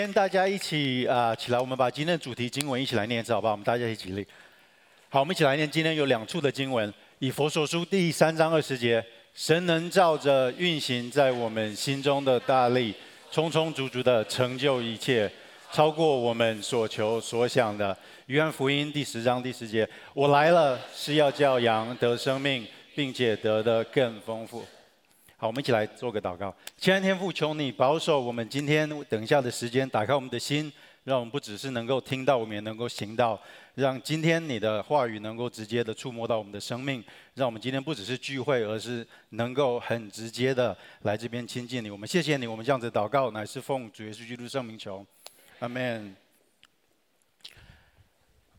跟大家一起啊、起来，我们把今天的主题经文一起来念一次，好不好？我们大家一起立。好，我们一起来念。今天有两处的经文，以佛所书第三章二十节，神能照着运行在我们心中的大力，充充足足的成就一切，超过我们所求所想的。约翰福音第十章第十节，我来了是要叫羊得生命，并且得的更丰富。好，我们一起来做个祷告。亲爱的天父，求你保守我们今天等一下的时间，打开我们的心，让我们不只是能够听到，我们也能够行到。让今天你的话语能够直接的触摸到我们的生命，让我们今天不只是聚会，而是能够很直接的来这边亲近你。我们谢谢你，我们这样子祷告，乃是奉主耶稣基督圣名求，阿门。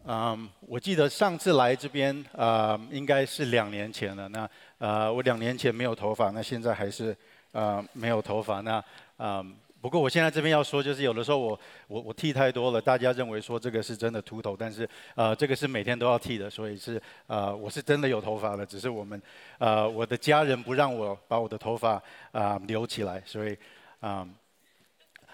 嗯我记得上次来这边啊应该是两年前了。那呃我两年前没有头发，那现在还是呃、没有头发。那嗯，um, 不过我现在这边要说，就是有的时候我我我剃太多了，大家认为说这个是真的秃头，但是呃，这个是每天都要剃的，所以是呃，我是真的有头发了，只是我们呃，我的家人不让我把我的头发啊、留起来，所以嗯。Um, 啊、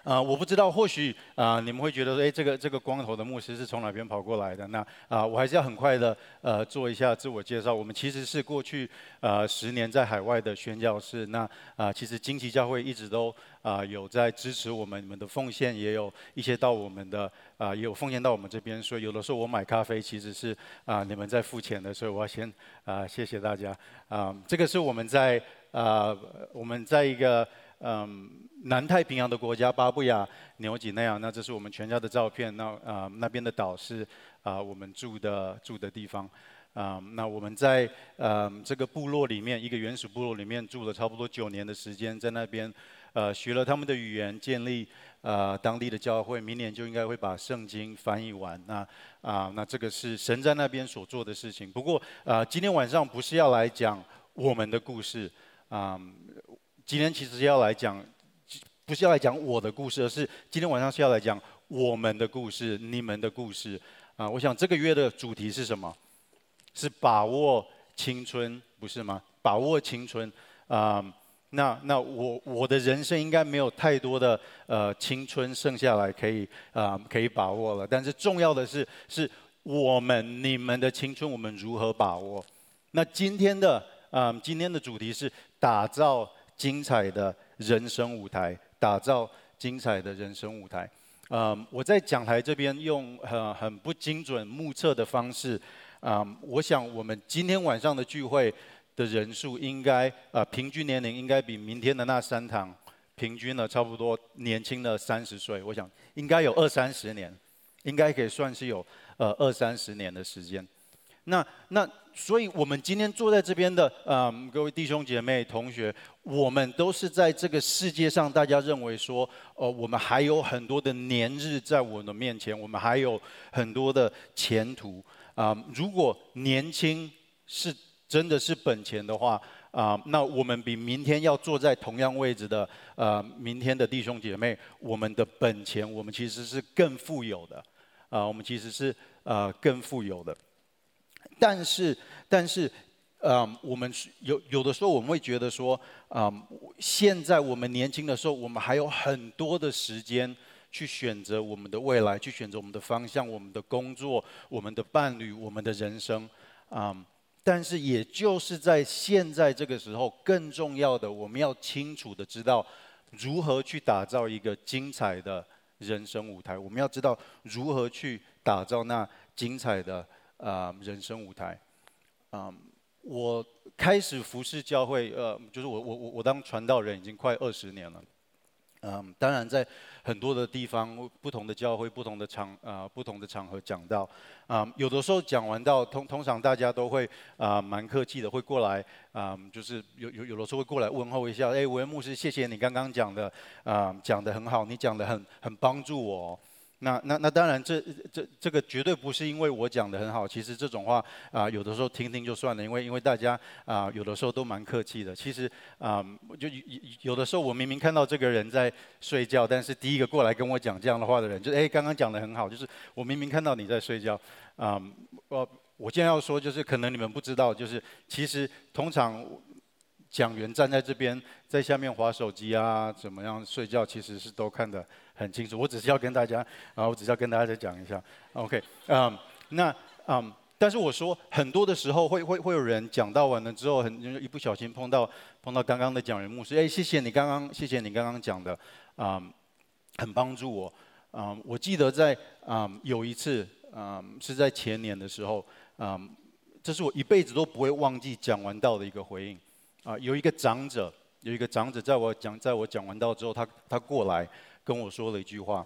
呃，我不知道，或许啊、你们会觉得说，哎，这个这个光头的牧师是从哪边跑过来的？那啊、我还是要很快的呃做一下自我介绍。我们其实是过去呃十年在海外的宣教士。那啊、其实惊奇教会一直都啊、有在支持我们，你们的奉献也有一些到我们的啊、有奉献到我们这边。所以有的时候我买咖啡其实是啊、你们在付钱的，所以我要先啊、谢谢大家啊、这个是我们在啊、我们在一个。嗯，南太平洋的国家巴布亚纽几内亚，那这是我们全家的照片。那啊、那边的岛是啊、我们住的住的地方。啊、那我们在呃这个部落里面，一个原始部落里面住了差不多九年的时间，在那边呃学了他们的语言，建立呃当地的教会。明年就应该会把圣经翻译完。那啊、那这个是神在那边所做的事情。不过啊、今天晚上不是要来讲我们的故事啊。今天其实要来讲，不是要来讲我的故事，而是今天晚上是要来讲我们的故事、你们的故事。啊，我想这个月的主题是什么？是把握青春，不是吗？把握青春。啊，那那我我的人生应该没有太多的呃青春剩下来可以啊可以把握了。但是重要的是，是我们你们的青春，我们如何把握？那今天的啊，今天的主题是打造。精彩的人生舞台，打造精彩的人生舞台。嗯，我在讲台这边用很很不精准目测的方式，嗯，我想我们今天晚上的聚会的人数应该，呃，平均年龄应该比明天的那三堂平均了差不多年轻了三十岁。我想应该有二三十年，应该可以算是有呃二三十年的时间。那那，所以我们今天坐在这边的，嗯，各位弟兄姐妹、同学，我们都是在这个世界上，大家认为说，呃，我们还有很多的年日在我们的面前，我们还有很多的前途。啊、如果年轻是真的是本钱的话，啊、那我们比明天要坐在同样位置的，呃，明天的弟兄姐妹，我们的本钱，我们其实是更富有的，啊、我们其实是呃更富有的。但是，但是，嗯，我们有有的时候我们会觉得说，嗯，现在我们年轻的时候，我们还有很多的时间去选择我们的未来，去选择我们的方向、我们的工作、我们的伴侣、我们的人生，嗯，但是也就是在现在这个时候，更重要的，我们要清楚的知道如何去打造一个精彩的人生舞台。我们要知道如何去打造那精彩的。啊、人生舞台，嗯、呃，我开始服侍教会，呃，就是我我我我当传道人已经快二十年了，嗯、当然在很多的地方，不同的教会，不同的场啊、不同的场合讲道，啊、有的时候讲完道，通通常大家都会啊蛮客气的，会过来啊、就是有有有的时候会过来问候一下，哎，韦牧师，谢谢你刚刚讲的，啊、讲得很好，你讲得很很帮助我。那那那当然这，这这个绝对不是因为我讲得很好。其实这种话啊、有的时候听听就算了，因为因为大家啊、有的时候都蛮客气的。其实啊、呃，就有的时候我明明看到这个人在睡觉，但是第一个过来跟我讲这样的话的人，就哎，刚刚讲得很好，就是我明明看到你在睡觉啊。我、我现在要说，就是可能你们不知道，就是其实通常。讲员站在这边，在下面划手机啊，怎么样睡觉，其实是都看得很清楚。我只是要跟大家，啊，我只是要跟大家再讲一下，OK，嗯、那嗯但是我说很多的时候会会会有人讲到完了之后，很一不小心碰到碰到刚刚的讲员牧师，哎，谢谢你刚刚，谢谢你刚刚讲的，啊、很帮助我，啊、我记得在啊、有一次，啊、是在前年的时候，啊、这是我一辈子都不会忘记讲完道的一个回应。啊，有一个长者，有一个长者，在我讲，在我讲完道之后，他他过来跟我说了一句话，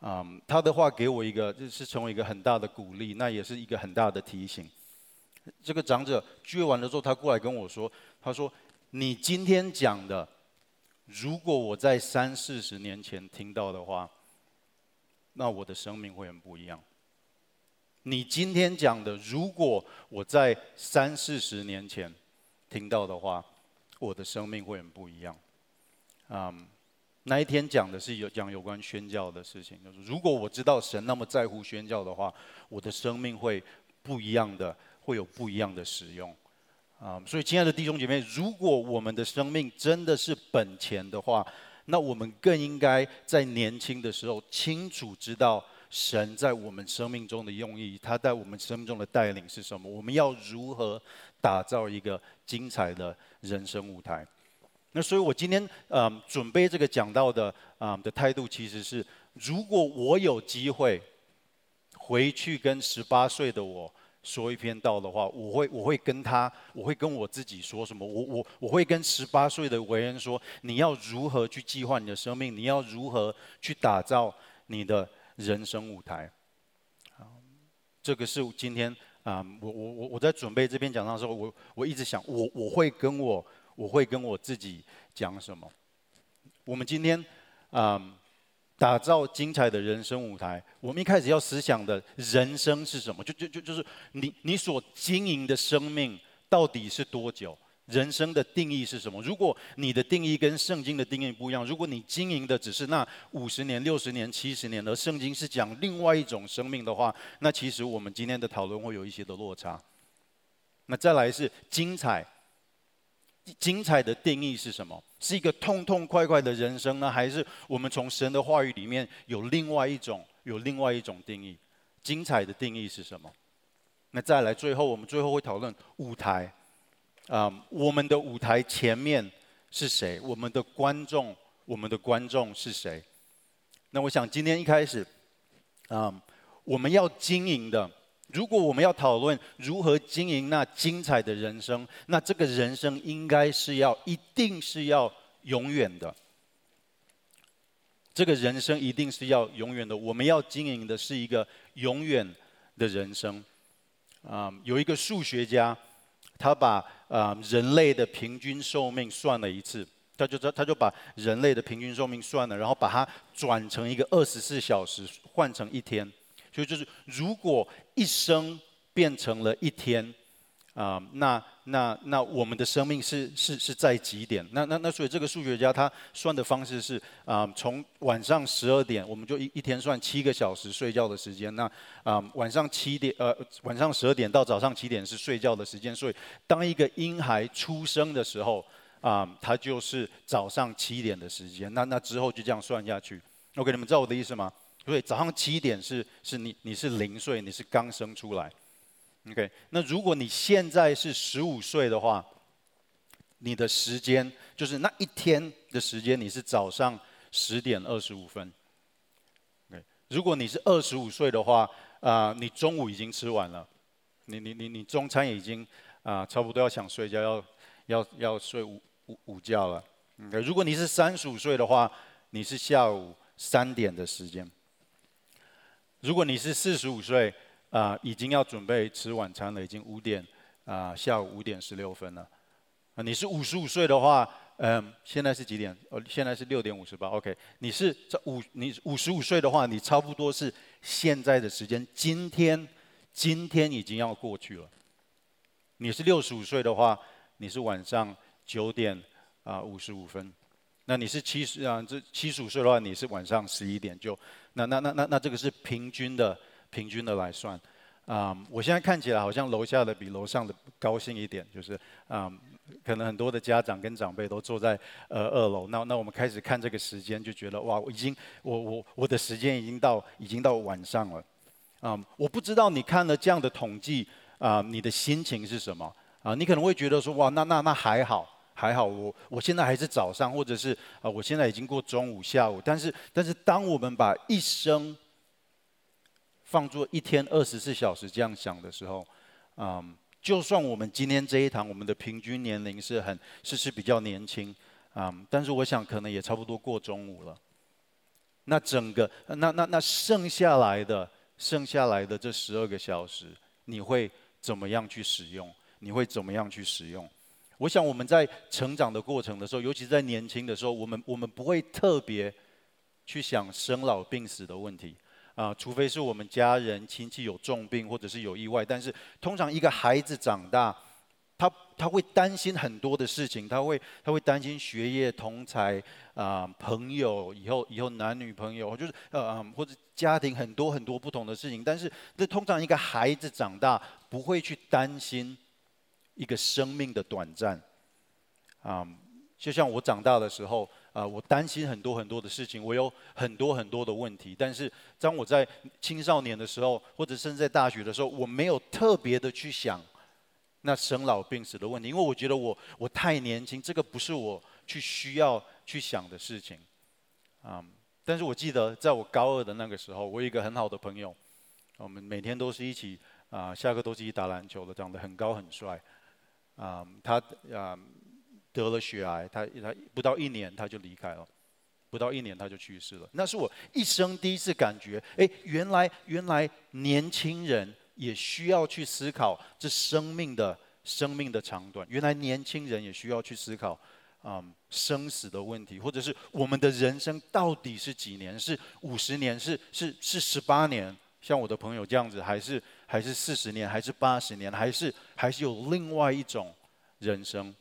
啊，他的话给我一个，就是成为一个很大的鼓励，那也是一个很大的提醒。这个长者聚完了之后，他过来跟我说，他说：“你今天讲的，如果我在三四十年前听到的话，那我的生命会很不一样。你今天讲的，如果我在三四十年前。”听到的话，我的生命会很不一样。嗯，那一天讲的是有讲有关宣教的事情，就是如果我知道神那么在乎宣教的话，我的生命会不一样的，会有不一样的使用。啊、所以亲爱的弟兄姐妹，如果我们的生命真的是本钱的话，那我们更应该在年轻的时候清楚知道神在我们生命中的用意，他在我们生命中的带领是什么，我们要如何打造一个精彩的人生舞台。那所以，我今天嗯、准备这个讲到的啊、呃、的态度，其实是，如果我有机会回去跟十八岁的我说一篇道的话，我会我会跟他，我会跟我自己说什么？我我我会跟十八岁的为人说，你要如何去计划你的生命？你要如何去打造你的人生舞台？这个是今天。啊、我我我我在准备这篇讲章的时候，我我一直想，我我会跟我我会跟我自己讲什么？我们今天啊打造精彩的人生舞台，我们一开始要思想的人生是什么？就就就就是你你所经营的生命到底是多久？人生的定义是什么？如果你的定义跟圣经的定义不一样，如果你经营的只是那五十年、六十年、七十年，而圣经是讲另外一种生命的话，那其实我们今天的讨论会有一些的落差。那再来是精彩，精彩的定义是什么？是一个痛痛快快的人生呢，还是我们从神的话语里面有另外一种、有另外一种定义？精彩的定义是什么？那再来，最后我们最后会讨论舞台。啊、我们的舞台前面是谁？我们的观众，我们的观众是谁？那我想今天一开始，啊、我们要经营的，如果我们要讨论如何经营那精彩的人生，那这个人生应该是要，一定是要永远的。这个人生一定是要永远的。我们要经营的是一个永远的人生。啊、有一个数学家。他把啊、呃、人类的平均寿命算了一次，他就他就把人类的平均寿命算了，然后把它转成一个二十四小时换成一天，所以就是如果一生变成了一天。啊、那那那我们的生命是是是在几点？那那那所以这个数学家他算的方式是啊从晚上十二点，我们就一一天算七个小时睡觉的时间。那啊晚上七点呃晚上十二点到早上七点是睡觉的时间。所以当一个婴孩出生的时候啊他就是早上七点的时间。那那之后就这样算下去。OK，你们知道我的意思吗？所以早上七点是是你你是零岁，你是刚生出来。OK，那如果你现在是十五岁的话，你的时间就是那一天的时间，你是早上十点二十五分。OK，如果你是二十五岁的话，啊、你中午已经吃完了，你你你你中餐已经啊、差不多要想睡觉，要要要睡午午午觉了。OK，如果你是三十五岁的话，你是下午三点的时间。如果你是四十五岁。啊，已经要准备吃晚餐了，已经五点啊，下午五点十六分了。啊，你是五十五岁的话，嗯，现在是几点？哦，现在是六点五十八。OK，你是这五，你五十五岁的话，你差不多是现在的时间，今天，今天已经要过去了。你是六十五岁的话，你是晚上九点啊五十五分。那你是七十啊，这七十五岁的话，你是晚上十一点就，那那那那那这个是平均的。平均的来算，啊、我现在看起来好像楼下的比楼上的高兴一点，就是啊，可能很多的家长跟长辈都坐在呃二楼，那那我们开始看这个时间，就觉得哇，我已经我我我的时间已经到已经到晚上了，啊、嗯，我不知道你看了这样的统计啊、你的心情是什么？啊、你可能会觉得说哇，那那那还好还好，我我现在还是早上，或者是啊、我现在已经过中午下午，但是但是当我们把一生放作一天二十四小时这样想的时候，嗯。就算我们今天这一堂，我们的平均年龄是很是是比较年轻，嗯，但是我想可能也差不多过中午了。那整个那那那剩下来的剩下来的这十二个小时，你会怎么样去使用？你会怎么样去使用？我想我们在成长的过程的时候，尤其在年轻的时候，我们我们不会特别去想生老病死的问题。啊，除非是我们家人亲戚有重病或者是有意外，但是通常一个孩子长大，他他会担心很多的事情，他会他会担心学业、同才啊、朋友，以后以后男女朋友，就是呃或者家庭很多很多不同的事情。但是这通常一个孩子长大不会去担心一个生命的短暂，啊，就像我长大的时候。啊、我担心很多很多的事情，我有很多很多的问题。但是当我在青少年的时候，或者甚至在大学的时候，我没有特别的去想那生老病死的问题，因为我觉得我我太年轻，这个不是我去需要去想的事情。啊、嗯，但是我记得在我高二的那个时候，我有一个很好的朋友，我们每天都是一起啊、下课都是一起打篮球的，长得很高很帅。啊、他啊。得了血癌，他他不到一年他就离开了，不到一年他就去世了。那是我一生第一次感觉，哎，原来原来年轻人也需要去思考这生命的生命的长短。原来年轻人也需要去思考，嗯，生死的问题，或者是我们的人生到底是几年？是五十年？是是是十八年？像我的朋友这样子，还是还是四十年？还是八十年？还是还是有另外一种人生？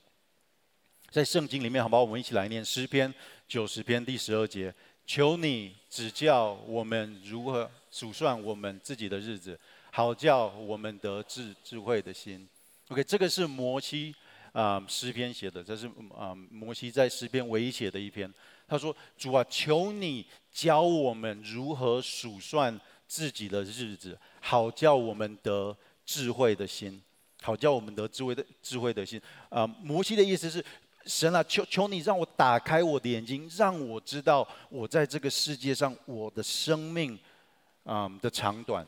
在圣经里面，好不好？我们一起来念诗篇九十篇第十二节：求你指教我们如何数算我们自己的日子，好叫我们得智智慧的心。OK，这个是摩西啊诗篇写的，这是啊摩西在诗篇唯一写的一篇。他说：“主啊，求你教我们如何数算自己的日子，好叫我们得智慧的心，好叫我们得智慧的智慧的心。”啊，摩西的意思是。神啊，求求你让我打开我的眼睛，让我知道我在这个世界上我的生命，嗯的长短。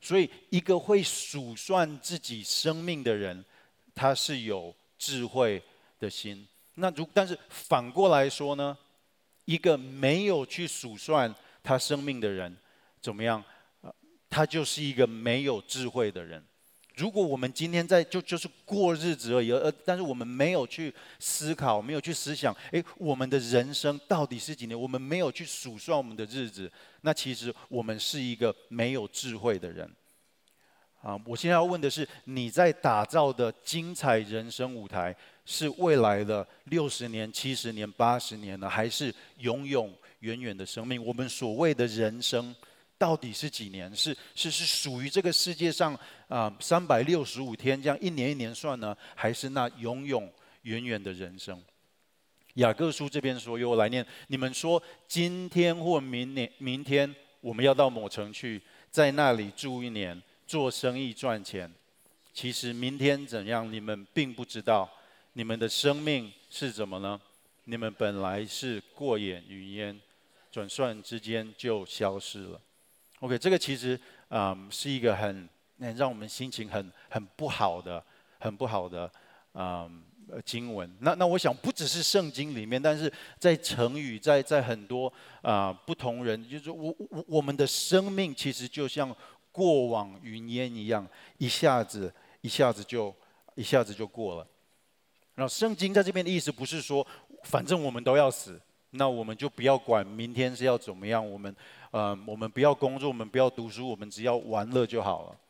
所以，一个会数算自己生命的人，他是有智慧的心。那如但是反过来说呢，一个没有去数算他生命的人，怎么样？他就是一个没有智慧的人。如果我们今天在就就是过日子而已，而但是我们没有去思考，没有去思想，诶，我们的人生到底是几年？我们没有去数算我们的日子，那其实我们是一个没有智慧的人。啊，我现在要问的是，你在打造的精彩人生舞台，是未来的六十年、七十年、八十年呢，还是永永远远的生命？我们所谓的人生。到底是几年？是是是属于这个世界上啊三百六十五天这样一年一年算呢，还是那永永远远的人生？雅各书这边说，由我来念：你们说今天或明年明天我们要到某城去，在那里住一年，做生意赚钱。其实明天怎样，你们并不知道。你们的生命是怎么呢？你们本来是过眼云烟，转瞬之间就消失了。OK，这个其实、嗯、是一个很让我们心情很很不好的、很不好的、嗯、经文。那那我想不只是圣经里面，但是在成语，在在很多啊、不同人，就是我我我们的生命其实就像过往云烟一样，一下子一下子就一下子就过了。然后圣经在这边的意思不是说，反正我们都要死，那我们就不要管明天是要怎么样，我们。呃，我们不要工作，我们不要读书，我们只要玩乐就好了。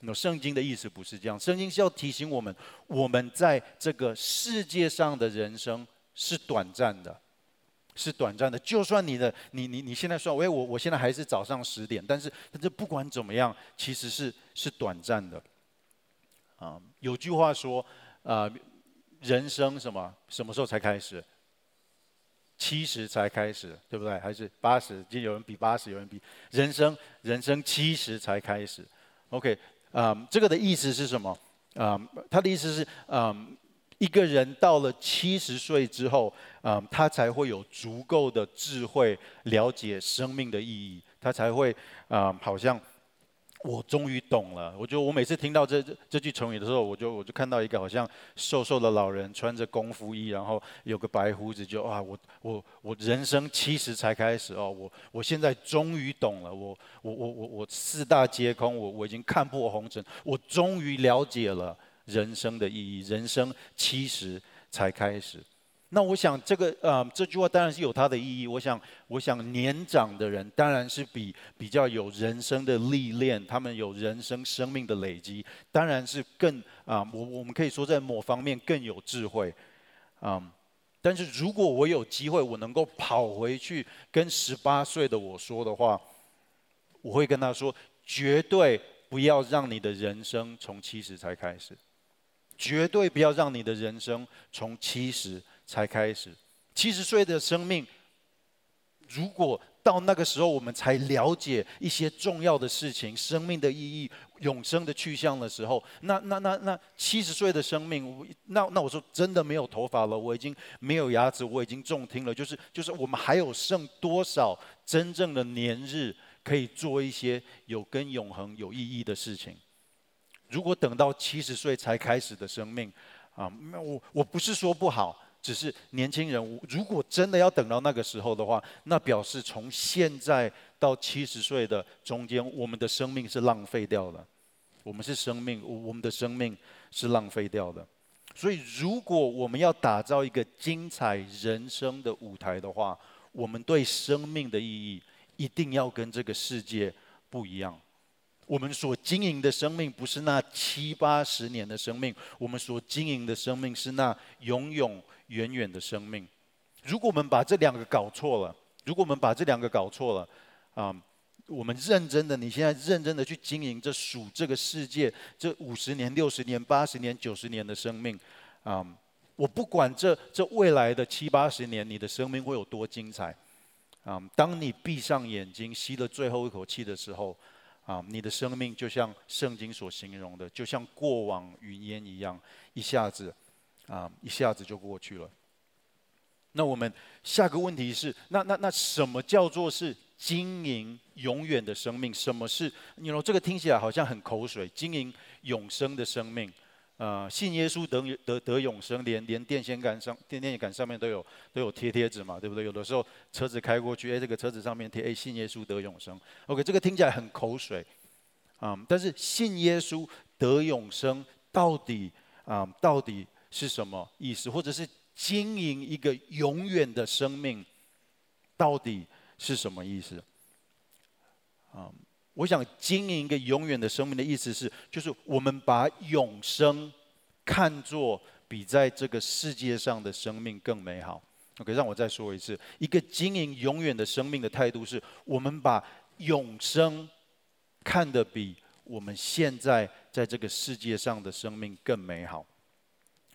那圣经的意思不是这样，圣经是要提醒我们，我们在这个世界上的人生是短暂的，是短暂的。就算你的你你你现在说，喂，我我现在还是早上十点，但是但是不管怎么样，其实是是短暂的。啊，有句话说，啊，人生什么什么时候才开始？七十才开始，对不对？还是八十？就有人比八十，有人比人生人生七十才开始。OK，啊、um，这个的意思是什么？啊、他的意思是，嗯、一个人到了七十岁之后，啊、um，他才会有足够的智慧了解生命的意义，他才会啊，um, 好像。我终于懂了。我觉得我每次听到这这句成语的时候，我就我就看到一个好像瘦瘦的老人，穿着功夫衣，然后有个白胡子，就啊，我我我人生七十才开始哦，我我现在终于懂了。我我我我我四大皆空，我我已经看破红尘，我终于了解了人生的意义。人生七十才开始。那我想这个呃这句话当然是有它的意义。我想我想年长的人当然是比比较有人生的历练，他们有人生生命的累积，当然是更啊我我们可以说在某方面更有智慧，啊，但是如果我有机会我能够跑回去跟十八岁的我说的话，我会跟他说：绝对不要让你的人生从七十才开始，绝对不要让你的人生从七十。才开始，七十岁的生命，如果到那个时候我们才了解一些重要的事情，生命的意义、永生的去向的时候，那那那那七十岁的生命，那那我说真的没有头发了，我已经没有牙齿，我已经重听了，就是就是我们还有剩多少真正的年日可以做一些有跟永恒有意义的事情？如果等到七十岁才开始的生命，啊，那我我不是说不好。只是年轻人，如果真的要等到那个时候的话，那表示从现在到七十岁的中间，我们的生命是浪费掉的。我们是生命，我们的生命是浪费掉的。所以，如果我们要打造一个精彩人生的舞台的话，我们对生命的意义一定要跟这个世界不一样。我们所经营的生命不是那七八十年的生命，我们所经营的生命是那永永远远的生命。如果我们把这两个搞错了，如果我们把这两个搞错了，啊，我们认真的，你现在认真的去经营这数这个世界这五十年、六十年、八十年、九十年的生命，啊，我不管这这未来的七八十年，你的生命会有多精彩，啊，当你闭上眼睛吸了最后一口气的时候。啊，你的生命就像圣经所形容的，就像过往云烟一样，一下子，啊，一下子就过去了。那我们下个问题是，那那那什么叫做是经营永远的生命？什么是？你说这个听起来好像很口水，经营永生的生命。呃，信耶稣得得得永生，连连电线杆上电线杆上面都有都有贴贴纸嘛，对不对？有的时候车子开过去，哎，这个车子上面贴，哎，信耶稣得永生。OK，这个听起来很口水，啊、嗯，但是信耶稣得永生到底啊、嗯，到底是什么意思？或者是经营一个永远的生命，到底是什么意思？啊、我想经营一个永远的生命的意思是，就是我们把永生看作比在这个世界上的生命更美好。OK，让我再说一次，一个经营永远的生命的态度是，我们把永生看得比我们现在在这个世界上的生命更美好，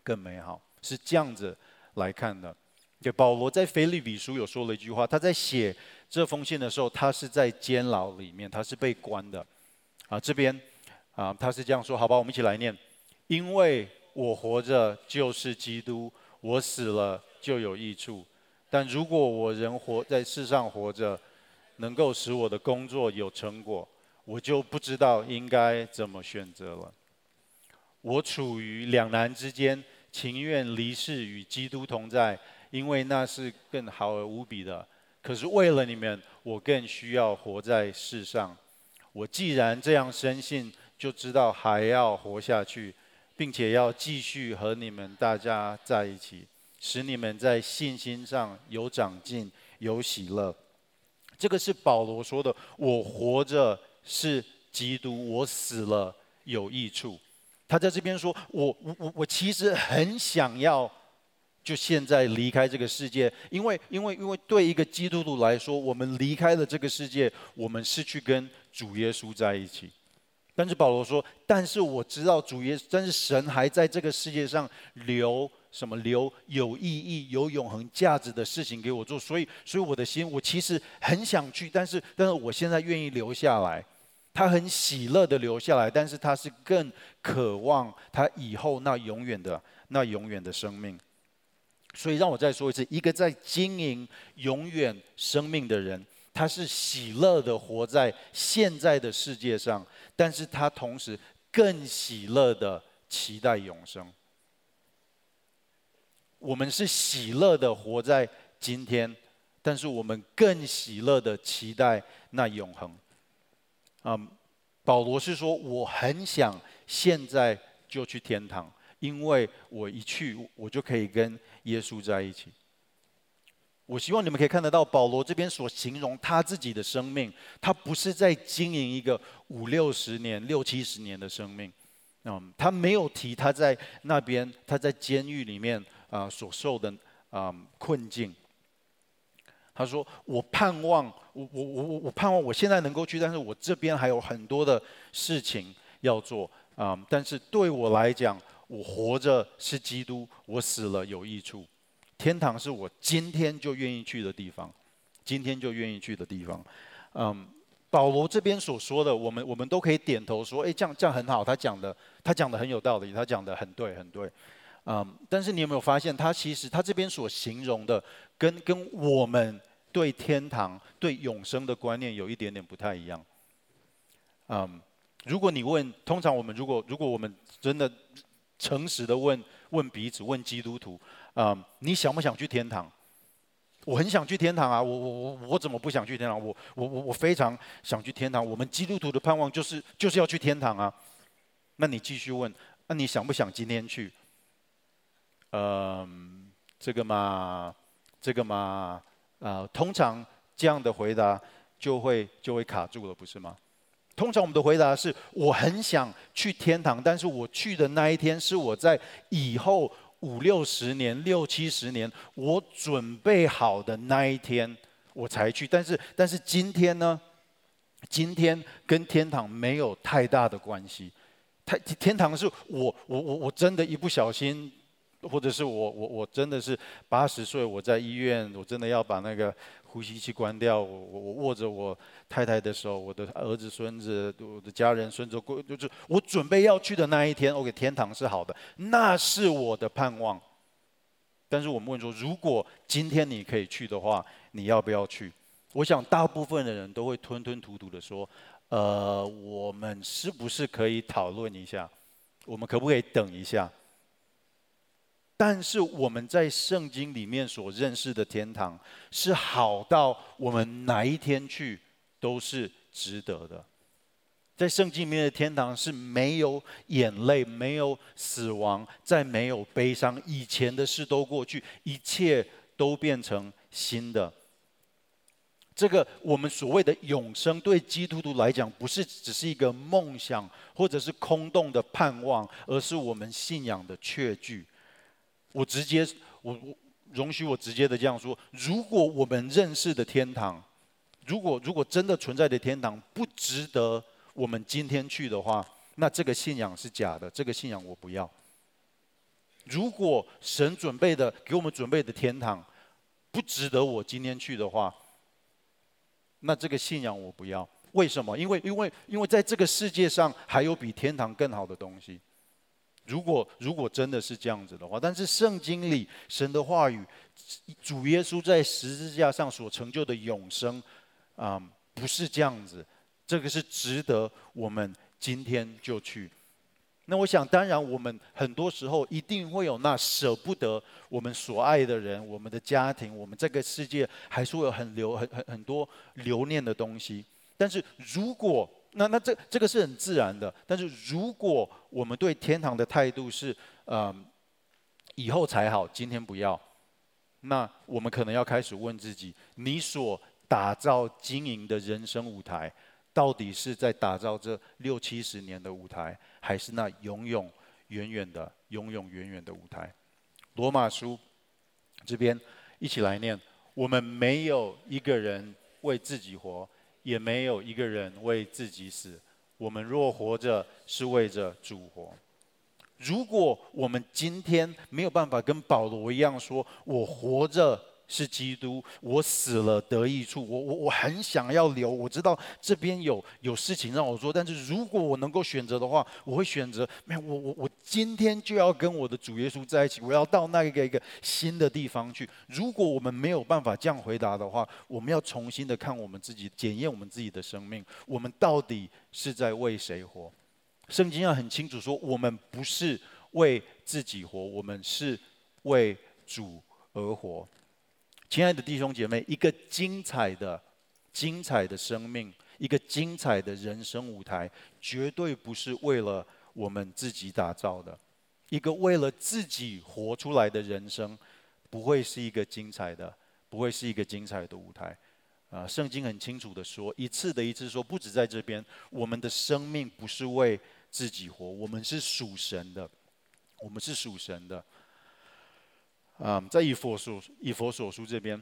更美好，是这样子来看的。对，保罗在腓立比书有说了一句话，他在写这封信的时候，他是在监牢里面，他是被关的。啊，这边啊，他是这样说，好吧，我们一起来念：因为我活着就是基督，我死了就有益处。但如果我人活在世上活着，能够使我的工作有成果，我就不知道应该怎么选择了。我处于两难之间，情愿离世与基督同在。因为那是更好而无比的，可是为了你们，我更需要活在世上。我既然这样深信，就知道还要活下去，并且要继续和你们大家在一起，使你们在信心上有长进、有喜乐。这个是保罗说的：“我活着是基督，我死了有益处。”他在这边说：“我我我我其实很想要。”就现在离开这个世界，因为因为因为对一个基督徒来说，我们离开了这个世界，我们是去跟主耶稣在一起。但是保罗说：“但是我知道主耶，但是神还在这个世界上留什么留有意义、有永恒价值的事情给我做，所以，所以我的心，我其实很想去，但是，但是我现在愿意留下来。他很喜乐的留下来，但是他是更渴望他以后那永远的、那永远的生命。所以让我再说一次，一个在经营永远生命的人，他是喜乐的活在现在的世界上，但是他同时更喜乐的期待永生。我们是喜乐的活在今天，但是我们更喜乐的期待那永恒。嗯，保罗是说，我很想现在就去天堂，因为我一去，我就可以跟耶稣在一起。我希望你们可以看得到，保罗这边所形容他自己的生命，他不是在经营一个五六十年、六七十年的生命。嗯，他没有提他在那边，他在监狱里面啊、所受的啊、困境。他说：“我盼望，我我我我盼望我现在能够去，但是我这边还有很多的事情要做啊、嗯。但是对我来讲，我活着是基督，我死了有益处。天堂是我今天就愿意去的地方，今天就愿意去的地方。嗯，保罗这边所说的，我们我们都可以点头说，哎，这样这样很好。他讲的，他讲的很有道理，他讲的很对，很对。嗯，但是你有没有发现，他其实他这边所形容的，跟跟我们。”对天堂、对永生的观念有一点点不太一样。嗯，如果你问，通常我们如果如果我们真的诚实的问问彼此，问基督徒，嗯，你想不想去天堂？我很想去天堂啊！我我我我怎么不想去天堂？我我我我非常想去天堂。我们基督徒的盼望就是就是要去天堂啊！那你继续问，那你想不想今天去？嗯，这个嘛，这个嘛。啊、通常这样的回答就会就会卡住了，不是吗？通常我们的回答是我很想去天堂，但是我去的那一天是我在以后五六十年、六七十年我准备好的那一天我才去。但是但是今天呢？今天跟天堂没有太大的关系。太天堂是我我我我真的一不小心。或者是我我我真的是八十岁，我在医院，我真的要把那个呼吸器关掉。我我我握着我太太的手，我的儿子孙子，我的家人孙子，就是我准备要去的那一天。OK，天堂是好的，那是我的盼望。但是我们问说，如果今天你可以去的话，你要不要去？我想大部分的人都会吞吞吐吐的说，呃，我们是不是可以讨论一下？我们可不可以等一下？但是我们在圣经里面所认识的天堂，是好到我们哪一天去都是值得的。在圣经里面的天堂是没有眼泪、没有死亡、再没有悲伤，以前的事都过去，一切都变成新的。这个我们所谓的永生，对基督徒来讲，不是只是一个梦想或者是空洞的盼望，而是我们信仰的确据。我直接，我我容许我直接的这样说：如果我们认识的天堂，如果如果真的存在的天堂不值得我们今天去的话，那这个信仰是假的，这个信仰我不要。如果神准备的给我们准备的天堂不值得我今天去的话，那这个信仰我不要。为什么？因为因为因为在这个世界上还有比天堂更好的东西。如果如果真的是这样子的话，但是圣经里神的话语，主耶稣在十字架上所成就的永生，啊、嗯，不是这样子，这个是值得我们今天就去。那我想，当然我们很多时候一定会有那舍不得我们所爱的人、我们的家庭、我们这个世界，还是会有很留很很很多留念的东西。但是如果那那这这个是很自然的，但是如果我们对天堂的态度是，呃，以后才好，今天不要，那我们可能要开始问自己：你所打造经营的人生舞台，到底是在打造这六七十年的舞台，还是那永永远远的、永永远远的舞台？罗马书这边一起来念：我们没有一个人为自己活。也没有一个人为自己死。我们若活着，是为着主活。如果我们今天没有办法跟保罗一样说，我活着是基督，我死了得益处，我我我很想要留，我知道这边有有事情让我做，但是如果我能够选择的话，我会选择，没有，我我我今天就要跟我的主耶稣在一起，我要到那个一个新的地方去。如果我们没有办法这样回答的话，我们要重新的看我们自己，检验我们自己的生命，我们到底是在为谁活？圣经要很清楚说，我们不是为自己活，我们是为主而活。亲爱的弟兄姐妹，一个精彩的、精彩的生命，一个精彩的人生舞台，绝对不是为了我们自己打造的。一个为了自己活出来的人生，不会是一个精彩的，不会是一个精彩的舞台。啊，圣经很清楚的说，一次的一次说，不止在这边，我们的生命不是为自己活，我们是属神的，我们是属神的。啊在以佛所以佛所书这边，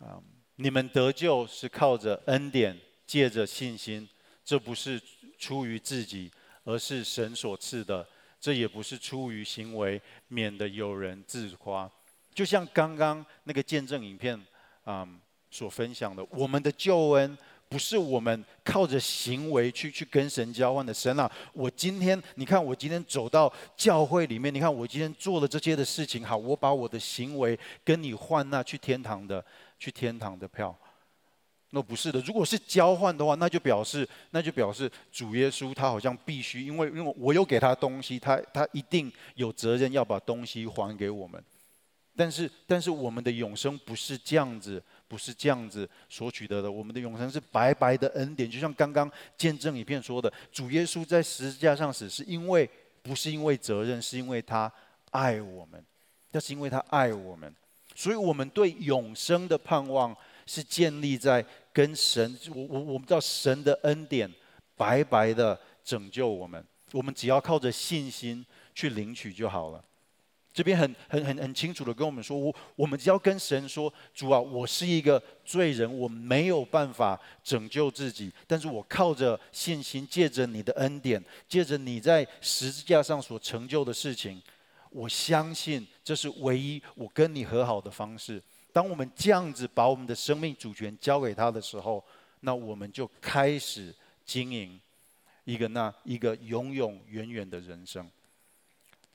啊、你们得救是靠着恩典，借着信心，这不是出于自己，而是神所赐的。这也不是出于行为，免得有人自夸。就像刚刚那个见证影片啊、所分享的，我们的救恩。不是我们靠着行为去去跟神交换的。神啊，我今天你看，我今天走到教会里面，你看我今天做了这些的事情，好，我把我的行为跟你换那去天堂的去天堂的票。那不是的，如果是交换的话，那就表示那就表示主耶稣他好像必须，因为因为我有给他东西，他他一定有责任要把东西还给我们。但是但是我们的永生不是这样子。不是这样子所取得的，我们的永生是白白的恩典，就像刚刚见证影片说的，主耶稣在十字架上死，是因为不是因为责任，是因为他爱我们，那是因为他爱我们，所以我们对永生的盼望是建立在跟神，我我我们知道神的恩典白白的拯救我们，我们只要靠着信心去领取就好了。这边很很很很清楚的跟我们说，我我们只要跟神说，主啊，我是一个罪人，我没有办法拯救自己，但是我靠着信心，借着你的恩典，借着你在十字架上所成就的事情，我相信这是唯一我跟你和好的方式。当我们这样子把我们的生命主权交给他的时候，那我们就开始经营一个那一个永永远远的人生。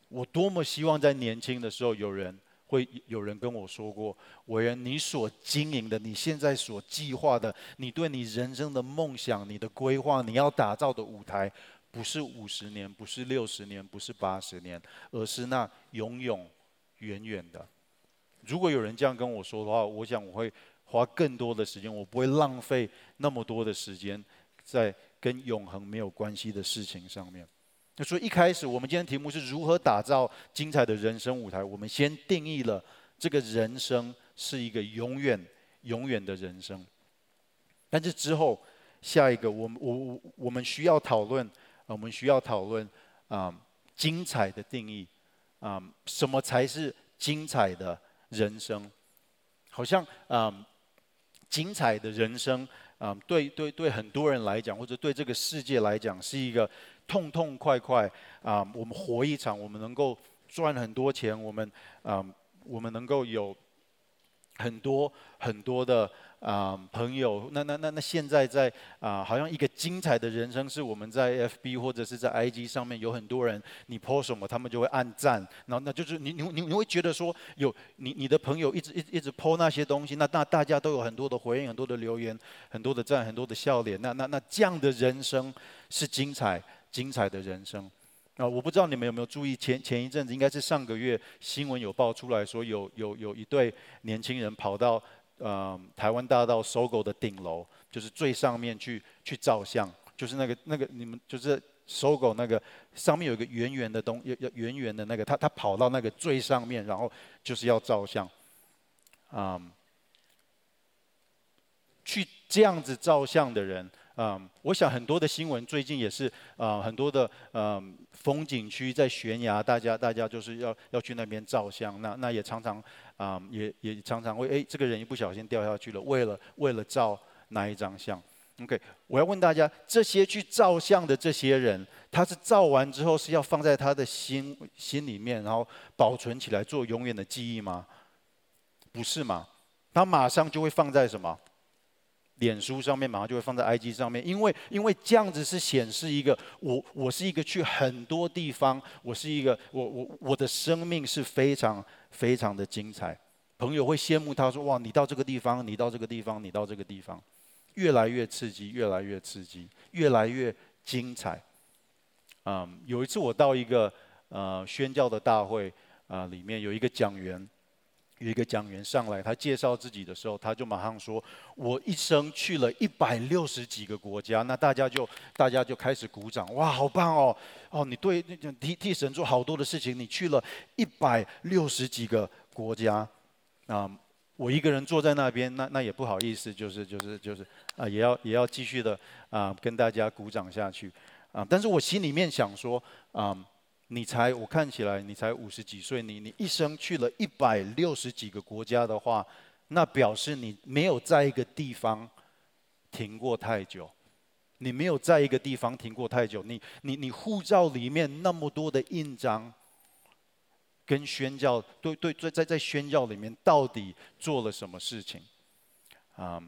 我多么希望在年轻的时候，有人会有人跟我说过：“伟人，你所经营的，你现在所计划的，你对你人生的梦想、你的规划，你要打造的舞台，不是五十年，不是六十年，不是八十年，而是那永永远远的。”如果有人这样跟我说的话，我想我会花更多的时间，我不会浪费那么多的时间在跟永恒没有关系的事情上面。所以一开始，我们今天题目是如何打造精彩的人生舞台。我们先定义了这个人生是一个永远、永远的人生。但是之后，下一个，我们我我们需要讨论，我们需要讨论啊，精彩的定义啊，什么才是精彩的人生？好像啊，精彩的人生啊，对对对，很多人来讲，或者对这个世界来讲，是一个。痛痛快快啊、我们活一场，我们能够赚很多钱，我们啊、我们能够有很多很多的啊、朋友。那那那那现在在啊、好像一个精彩的人生是我们在 FB 或者是在 IG 上面有很多人，你 po 什么，他们就会按赞。然后那就是你你你你会觉得说有你你的朋友一直一一直 po 那些东西，那那大家都有很多的回应，很多的留言，很多的赞，很多的笑脸。那那那这样的人生是精彩。精彩的人生啊！我不知道你们有没有注意，前前一阵子应该是上个月新闻有报出来说有，有有一对年轻人跑到呃台湾大道 SOGO 的顶楼，就是最上面去去照相，就是那个那个你们就是 SOGO 那个上面有一个圆圆的东，要要圆圆的那个，他他跑到那个最上面，然后就是要照相，啊、嗯，去这样子照相的人。嗯，我想很多的新闻最近也是、呃，很多的嗯风景区在悬崖，大家大家就是要要去那边照相，那那也常常啊、也也常常会哎，这个人一不小心掉下去了，为了为了照那一张相。OK，我要问大家，这些去照相的这些人，他是照完之后是要放在他的心心里面，然后保存起来做永远的记忆吗？不是嘛？他马上就会放在什么？脸书上面，马上就会放在 IG 上面，因为因为这样子是显示一个我我是一个去很多地方，我是一个我我我的生命是非常非常的精彩。朋友会羡慕他说：“哇，你到这个地方，你到这个地方，你到这个地方，越来越刺激，越来越刺激，越来越精彩。”嗯，有一次我到一个呃宣教的大会啊，呃，里面有一个讲员，有一个讲员上来，他介绍自己的时候，他就马上说：“我一生去了一百六十几个国家。”那大家就大家就开始鼓掌，哇，好棒哦！哦，你对替替神做好多的事情，你去了一百六十几个国家。啊、我一个人坐在那边，那那也不好意思，就是就是就是啊，也要也要继续的啊，跟大家鼓掌下去啊。但是我心里面想说啊，你才我看起来你才五十几岁，你你一生去了一百六十几个国家的话，那表示你没有在一个地方停过太久，你没有在一个地方停过太久，你你你护照里面那么多的印章。跟宣教，对对，在在在宣教里面到底做了什么事情？啊、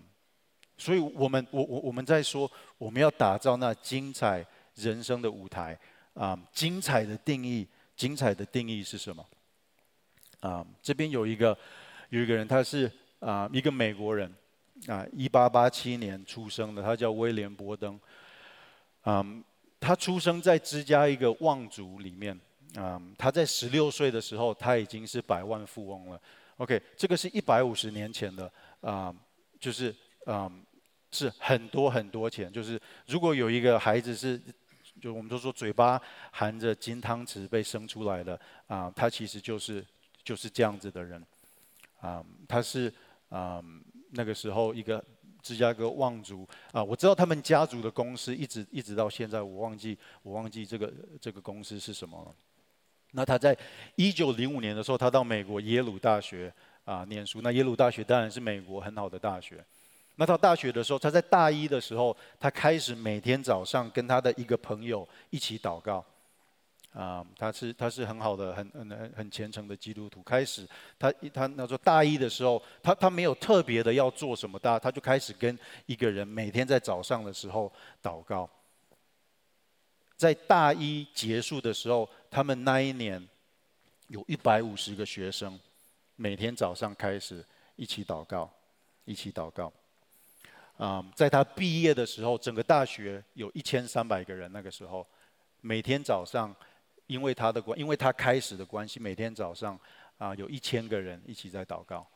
所以我们我我我们在说，我们要打造那精彩人生的舞台啊精彩的定义，精彩的定义是什么？啊、这边有一个有一个人，他是啊、一个美国人啊，一八八七年出生的，他叫威廉波登。啊、他出生在芝加一个望族里面。嗯，他在十六岁的时候，他已经是百万富翁了。OK，这个是一百五十年前的啊、就是嗯，是很多很多钱。就是如果有一个孩子是，就我们都说嘴巴含着金汤匙被生出来的啊，他其实就是就是这样子的人。啊、他是啊、那个时候一个芝加哥望族啊，我知道他们家族的公司一直一直到现在，我忘记我忘记这个这个公司是什么了。那他在一九零五年的时候，他到美国耶鲁大学啊念书。那耶鲁大学当然是美国很好的大学。那到大学的时候，他在大一的时候，他开始每天早上跟他的一个朋友一起祷告。啊，他是他是很好的、很很很虔诚的基督徒。开始他他那时候大一的时候，他他没有特别的要做什么大，他就开始跟一个人每天在早上的时候祷告。在大一结束的时候。他们那一年有一百五十个学生，每天早上开始一起祷告，一起祷告。啊，在他毕业的时候，整个大学有一千三百个人。那个时候，每天早上，因为他的关，因为他开始的关系，每天早上啊，有一千个人一起在祷告。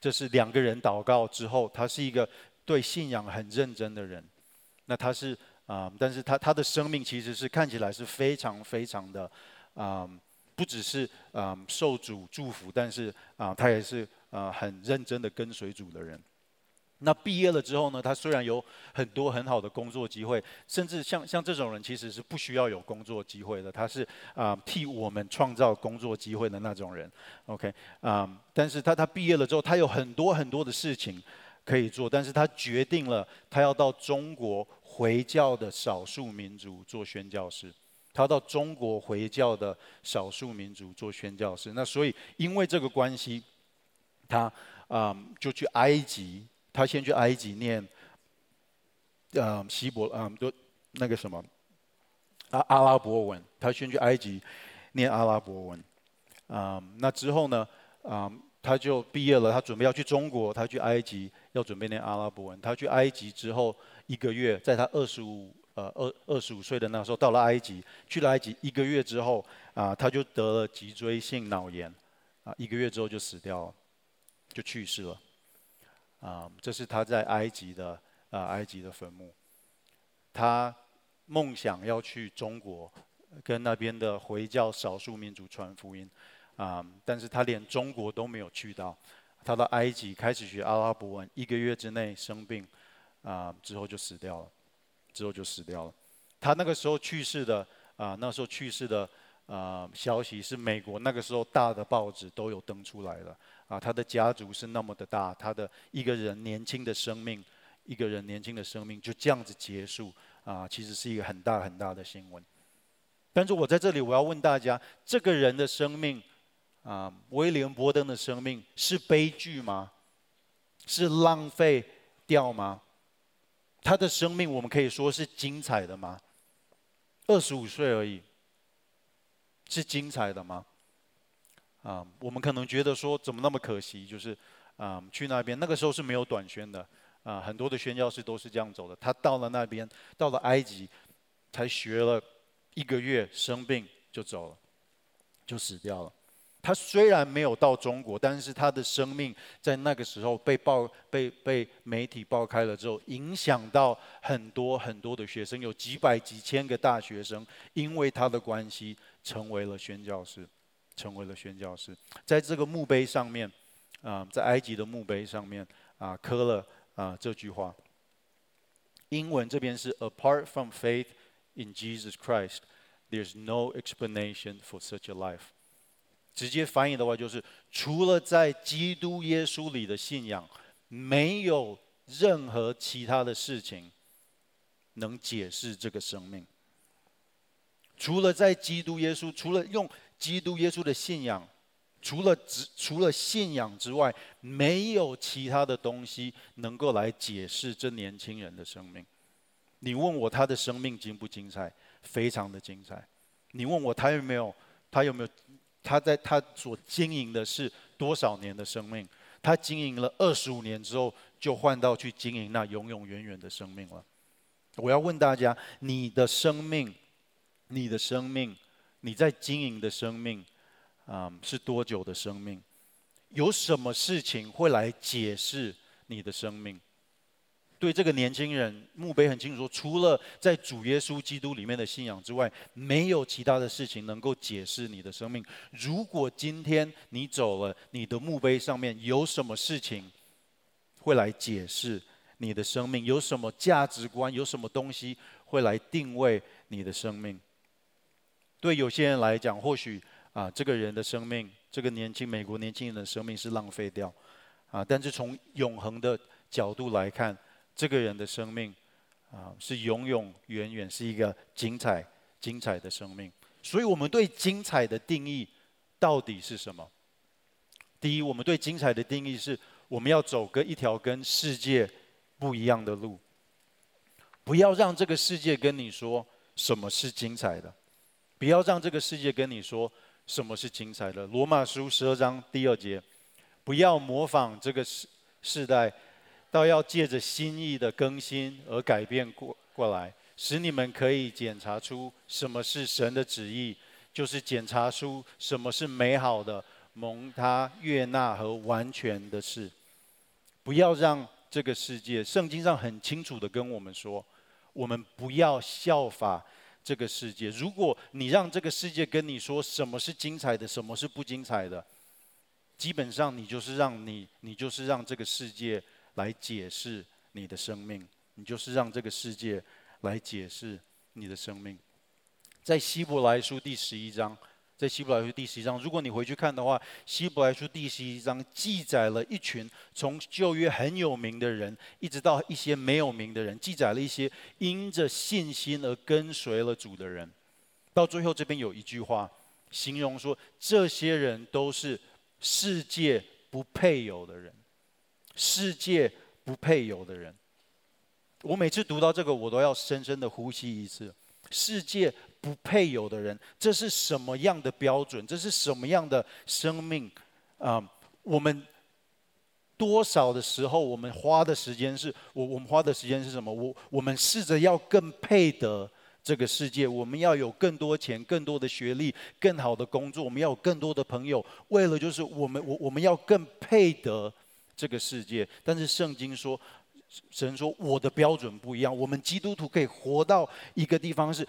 这是两个人祷告之后，他是一个对信仰很认真的人。那他是。啊、但是他他的生命其实是看起来是非常非常的，啊、不只是啊、受主祝福，但是啊他也是啊很认真的跟随主的人。那毕业了之后呢，他虽然有很多很好的工作机会，甚至像像这种人其实是不需要有工作机会的，他是啊替我们创造工作机会的那种人。OK，啊、嗯，但是他他毕业了之后，他有很多很多的事情可以做，但是他决定了他要到中国。回教的少数民族做宣教师，他到中国回教的少数民族做宣教师。那所以因为这个关系，他啊、嗯、就去埃及，他先去埃及念，呃希伯啊都那个什么阿阿拉伯文，他先去埃及念阿拉伯文。啊、嗯，那之后呢，啊、嗯、他就毕业了，他准备要去中国，他去埃及要准备念阿拉伯文。他去埃及之后。一个月，在他二十五呃二二十五岁的那时候，到了埃及，去了埃及一个月之后啊，他就得了脊椎性脑炎，啊，一个月之后就死掉了，就去世了，啊，这是他在埃及的啊埃及的坟墓。他梦想要去中国，跟那边的回教少数民族传福音，啊，但是他连中国都没有去到，他到埃及开始学阿拉伯文，一个月之内生病。啊，之后就死掉了，之后就死掉了。他那个时候去世的啊，那时候去世的啊消息是美国那个时候大的报纸都有登出来了。啊，他的家族是那么的大，他的一个人年轻的生命，一个人年轻的生命就这样子结束啊，其实是一个很大很大的新闻。但是我在这里我要问大家：这个人的生命，啊，威廉伯登的生命是悲剧吗？是浪费掉吗？他的生命我们可以说是精彩的吗？二十五岁而已，是精彩的吗？啊，我们可能觉得说怎么那么可惜，就是啊去那边那个时候是没有短宣的啊，很多的宣教士都是这样走的。他到了那边，到了埃及，才学了一个月，生病就走了，就死掉了。他虽然没有到中国，但是他的生命在那个时候被爆、被被媒体爆开了之后，影响到很多很多的学生，有几百几千个大学生，因为他的关系成为了宣教师，成为了宣教师。在这个墓碑上面，啊，在埃及的墓碑上面啊，刻了啊这句话。英文这边是 Apart from faith in Jesus Christ, there's no explanation for such a life. 直接翻译的话就是，除了在基督耶稣里的信仰，没有任何其他的事情能解释这个生命。除了在基督耶稣，除了用基督耶稣的信仰，除了只除了信仰之外，没有其他的东西能够来解释这年轻人的生命。你问我他的生命精不精彩？非常的精彩。你问我他有没有？他有没有？他在他所经营的是多少年的生命？他经营了二十五年之后，就换到去经营那永永远远的生命了。我要问大家：你的生命，你的生命，你在经营的生命，啊、是多久的生命？有什么事情会来解释你的生命？对这个年轻人，墓碑很清楚，除了在主耶稣基督里面的信仰之外，没有其他的事情能够解释你的生命。如果今天你走了，你的墓碑上面有什么事情会来解释你的生命？有什么价值观？有什么东西会来定位你的生命？对有些人来讲，或许啊，这个人的生命，这个年轻美国年轻人的生命是浪费掉啊，但是从永恒的角度来看。这个人的生命，啊，是永永远远是一个精彩、精彩的生命。所以，我们对精彩的定义到底是什么？第一，我们对精彩的定义是，我们要走个一条跟世界不一样的路。不要让这个世界跟你说什么是精彩的，不要让这个世界跟你说什么是精彩的。罗马书十二章第二节，不要模仿这个世世代。倒要借着心意的更新而改变过过来，使你们可以检查出什么是神的旨意，就是检查出什么是美好的、蒙他悦纳和完全的事。不要让这个世界，圣经上很清楚的跟我们说，我们不要效法这个世界。如果你让这个世界跟你说什么是精彩的，什么是不精彩的，基本上你就是让你，你就是让这个世界。来解释你的生命，你就是让这个世界来解释你的生命。在希伯来书第十一章，在希伯来书第十一章，如果你回去看的话，希伯来书第十一章记载了一群从旧约很有名的人，一直到一些没有名的人，记载了一些因着信心而跟随了主的人。到最后这边有一句话，形容说这些人都是世界不配有的人。世界不配有的人，我每次读到这个，我都要深深的呼吸一次。世界不配有的人，这是什么样的标准？这是什么样的生命？啊、我们多少的时候，我们花的时间是，我我们花的时间是什么？我我们试着要更配得这个世界，我们要有更多钱、更多的学历、更好的工作，我们要有更多的朋友，为了就是我们我我们要更配得。这个世界，但是圣经说，神说我的标准不一样。我们基督徒可以活到一个地方是，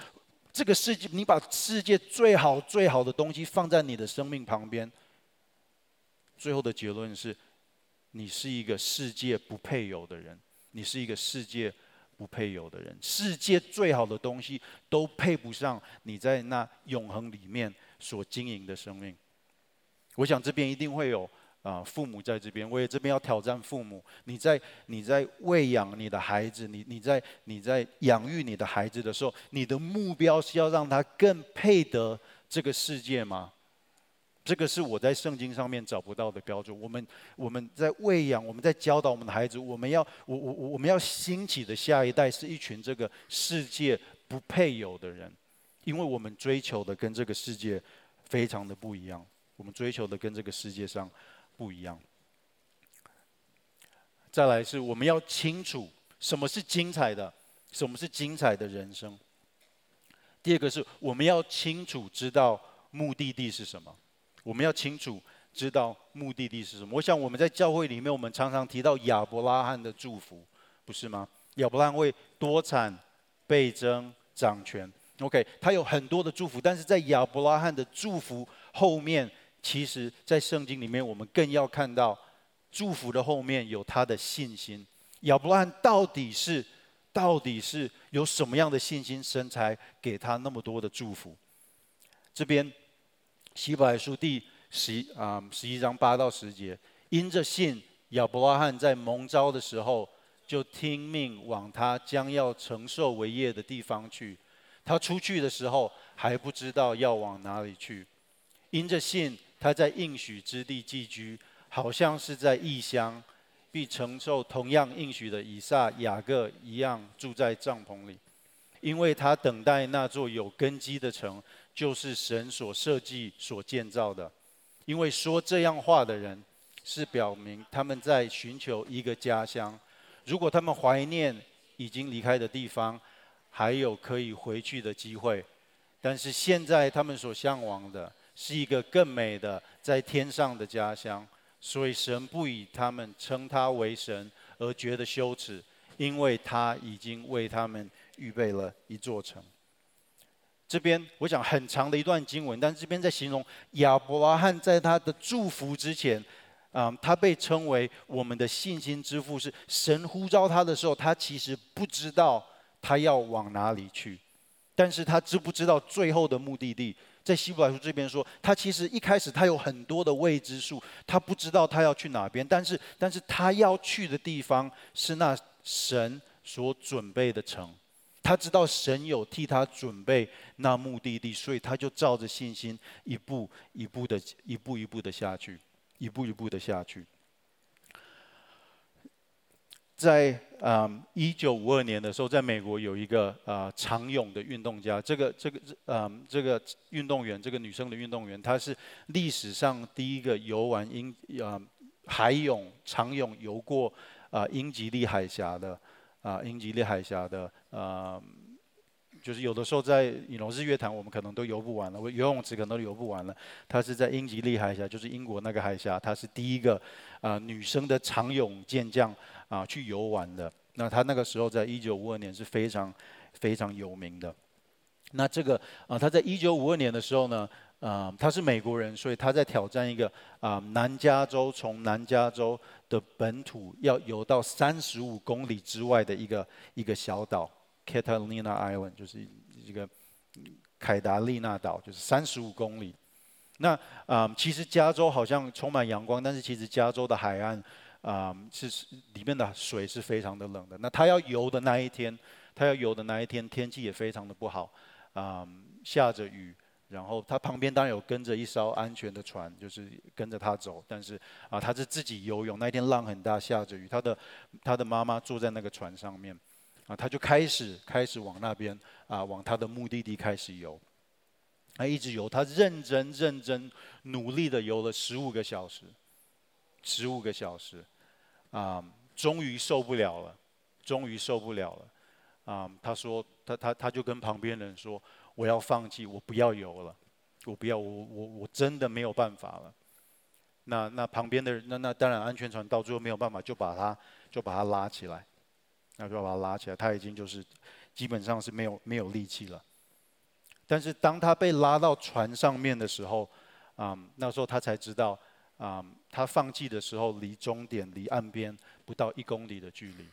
这个世界，你把世界最好最好的东西放在你的生命旁边，最后的结论是，你是一个世界不配有的人，你是一个世界不配有的人。世界最好的东西都配不上你在那永恒里面所经营的生命。我想这边一定会有。啊，父母在这边，我也这边要挑战父母。你在你在喂养你的孩子，你你在你在养育你的孩子的时候，你的目标是要让他更配得这个世界吗？这个是我在圣经上面找不到的标准。我们我们在喂养，我们在教导我们的孩子，我们要我我我们要兴起的下一代是一群这个世界不配有的人，因为我们追求的跟这个世界非常的不一样。我们追求的跟这个世界上。不一样。再来是我们要清楚什么是精彩的，什么是精彩的人生。第二个是我们要清楚知道目的地是什么，我们要清楚知道目的地是什么。我想我们在教会里面，我们常常提到亚伯拉罕的祝福，不是吗？亚伯拉罕会多产、倍增、掌权。OK，他有很多的祝福，但是在亚伯拉罕的祝福后面。其实，在圣经里面，我们更要看到祝福的后面有他的信心。亚伯拉罕到底是到底是有什么样的信心，神才给他那么多的祝福？这边希伯来书第十啊十一章八到十节，因着信，亚伯拉罕在蒙召的时候，就听命往他将要承受为业的地方去。他出去的时候还不知道要往哪里去，因着信。他在应许之地寄居，好像是在异乡，必承受同样应许的以撒、雅各一样住在帐篷里，因为他等待那座有根基的城，就是神所设计、所建造的。因为说这样话的人，是表明他们在寻求一个家乡。如果他们怀念已经离开的地方，还有可以回去的机会，但是现在他们所向往的。是一个更美的在天上的家乡，所以神不以他们称他为神而觉得羞耻，因为他已经为他们预备了一座城。这边我想很长的一段经文，但这边在形容亚伯拉罕在他的祝福之前，啊、嗯，他被称为我们的信心之父，是神呼召他的时候，他其实不知道他要往哪里去，但是他知不知道最后的目的地？在希伯来书这边说，他其实一开始他有很多的未知数，他不知道他要去哪边，但是但是他要去的地方是那神所准备的城，他知道神有替他准备那目的地，所以他就照着信心一步一步的一步一步的下去，一步一步的下去。在嗯一九五二年的时候，在美国有一个啊、呃、长泳的运动家，这个这个嗯这个运动员，这个女生的运动员，她是历史上第一个游完英啊、海泳长泳游过啊、英吉利海峡的啊、英吉利海峡的啊、就是有的时候在你龙日月潭，我们可能都游不完了，我游泳池可能都游不完了。她是在英吉利海峡，就是英国那个海峡，她是第一个啊、女生的长泳健将。啊，去游玩的。那他那个时候在一九五二年是非常非常有名的。那这个啊，他在一九五二年的时候呢，啊，他是美国人，所以他在挑战一个啊，南加州从南加州的本土要游到三十五公里之外的一个一个小岛，Catalina Island，就是一个凯达利纳岛，就是三十五公里。那啊，其实加州好像充满阳光，但是其实加州的海岸。啊、是里面的水是非常的冷的。那他要游的那一天，他要游的那一天，天气也非常的不好，啊、嗯，下着雨。然后他旁边当然有跟着一艘安全的船，就是跟着他走。但是啊，他是自己游泳。那一天浪很大，下着雨。他的他的妈妈坐在那个船上面，啊，他就开始开始往那边啊，往他的目的地开始游。他一直游，他认真认真努力的游了十五个小时，十五个小时。啊、终于受不了了，终于受不了了。啊、他说，他他他就跟旁边人说，我要放弃，我不要游了，我不要，我我我真的没有办法了。那那旁边的人，那那当然安全船到最后没有办法，就把他就把他拉起来，那就要把他拉起来，他已经就是基本上是没有没有力气了。但是当他被拉到船上面的时候，啊、那时候他才知道。啊、他放弃的时候，离终点、离岸边不到一公里的距离。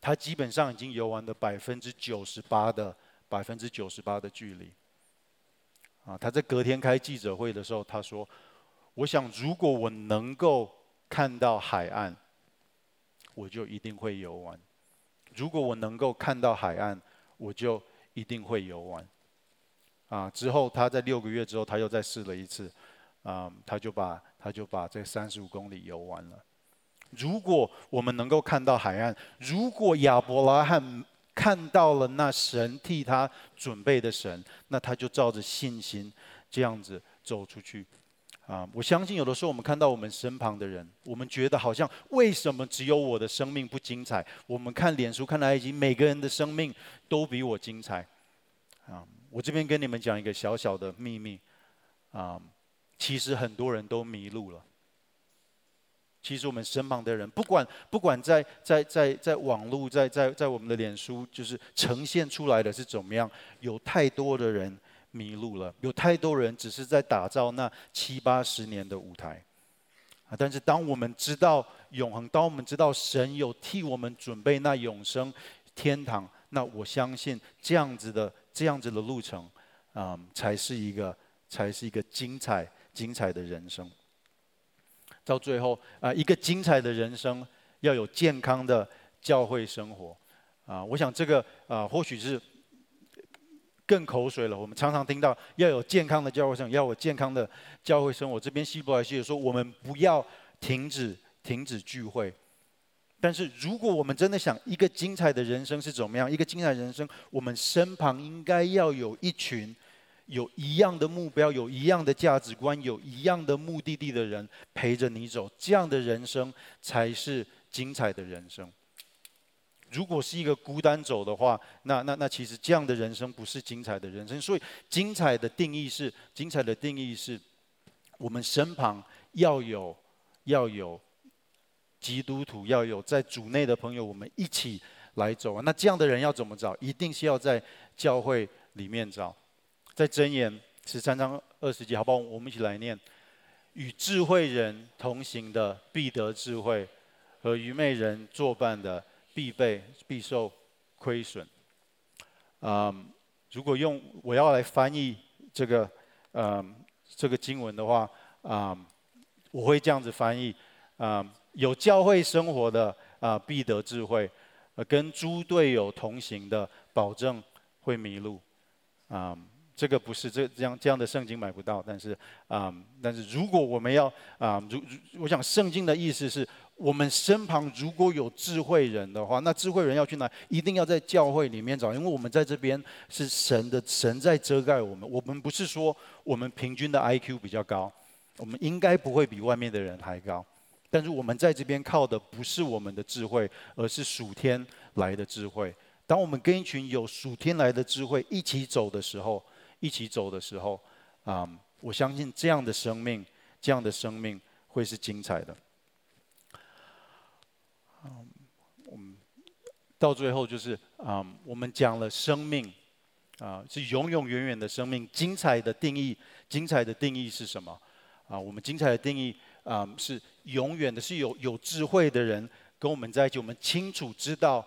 他基本上已经游完了百分之九十八的百分之九十八的距离。啊，他在隔天开记者会的时候，他说：“我想如果我能够看到海岸，我就一定会游玩。如果我能够看到海岸，我就一定会游玩。啊，之后他在六个月之后，他又再试了一次，啊，他就把他就把这三十五公里游完了。如果我们能够看到海岸，如果亚伯拉罕看到了那神替他准备的神，那他就照着信心这样子走出去。啊，我相信有的时候我们看到我们身旁的人，我们觉得好像为什么只有我的生命不精彩？我们看脸书、看 IG，每个人的生命都比我精彩。啊。我这边跟你们讲一个小小的秘密，啊，其实很多人都迷路了。其实我们身旁的人，不管不管在在在在网络，在在在我们的脸书，就是呈现出来的是怎么样，有太多的人迷路了，有太多人只是在打造那七八十年的舞台，啊，但是当我们知道永恒，当我们知道神有替我们准备那永生天堂，那我相信这样子的。这样子的路程，啊、嗯，才是一个，才是一个精彩、精彩的人生。到最后，啊、一个精彩的人生要有健康的教会生活，啊，我想这个啊、或许是更口水了。我们常常听到要有健康的教会生，要有健康的教会生活。这边希伯来书也说，我们不要停止、停止聚会。但是，如果我们真的想一个精彩的人生是怎么样？一个精彩人生，我们身旁应该要有一群有一样的目标、有一样的价值观、有一样的目的地的人陪着你走，这样的人生才是精彩的人生。如果是一个孤单走的话，那那那其实这样的人生不是精彩的人生。所以，精彩的定义是：精彩的定义是我们身旁要有要有。基督徒要有在主内的朋友，我们一起来走啊。那这样的人要怎么找？一定是要在教会里面找。在箴言十三章二十节，好不好？我们一起来念：与智慧人同行的必得智慧，和愚昧人作伴的必备必受亏损。嗯，如果用我要来翻译这个嗯这个经文的话，嗯，我会这样子翻译，嗯。有教会生活的啊，必得智慧；跟猪队友同行的，保证会迷路。啊，这个不是这这样这样的圣经买不到，但是啊，但是如果我们要啊，如如我想圣经的意思是，我们身旁如果有智慧人的话，那智慧人要去哪？一定要在教会里面找，因为我们在这边是神的神在遮盖我们。我们不是说我们平均的 IQ 比较高，我们应该不会比外面的人还高。但是我们在这边靠的不是我们的智慧，而是属天来的智慧。当我们跟一群有属天来的智慧一起走的时候，一起走的时候，啊、嗯，我相信这样的生命，这样的生命会是精彩的。嗯，我们到最后就是啊、嗯，我们讲了生命，啊，是永永远远的生命。精彩的定义，精彩的定义是什么？啊，我们精彩的定义。啊、是永远的，是有有智慧的人跟我们在一起，我们清楚知道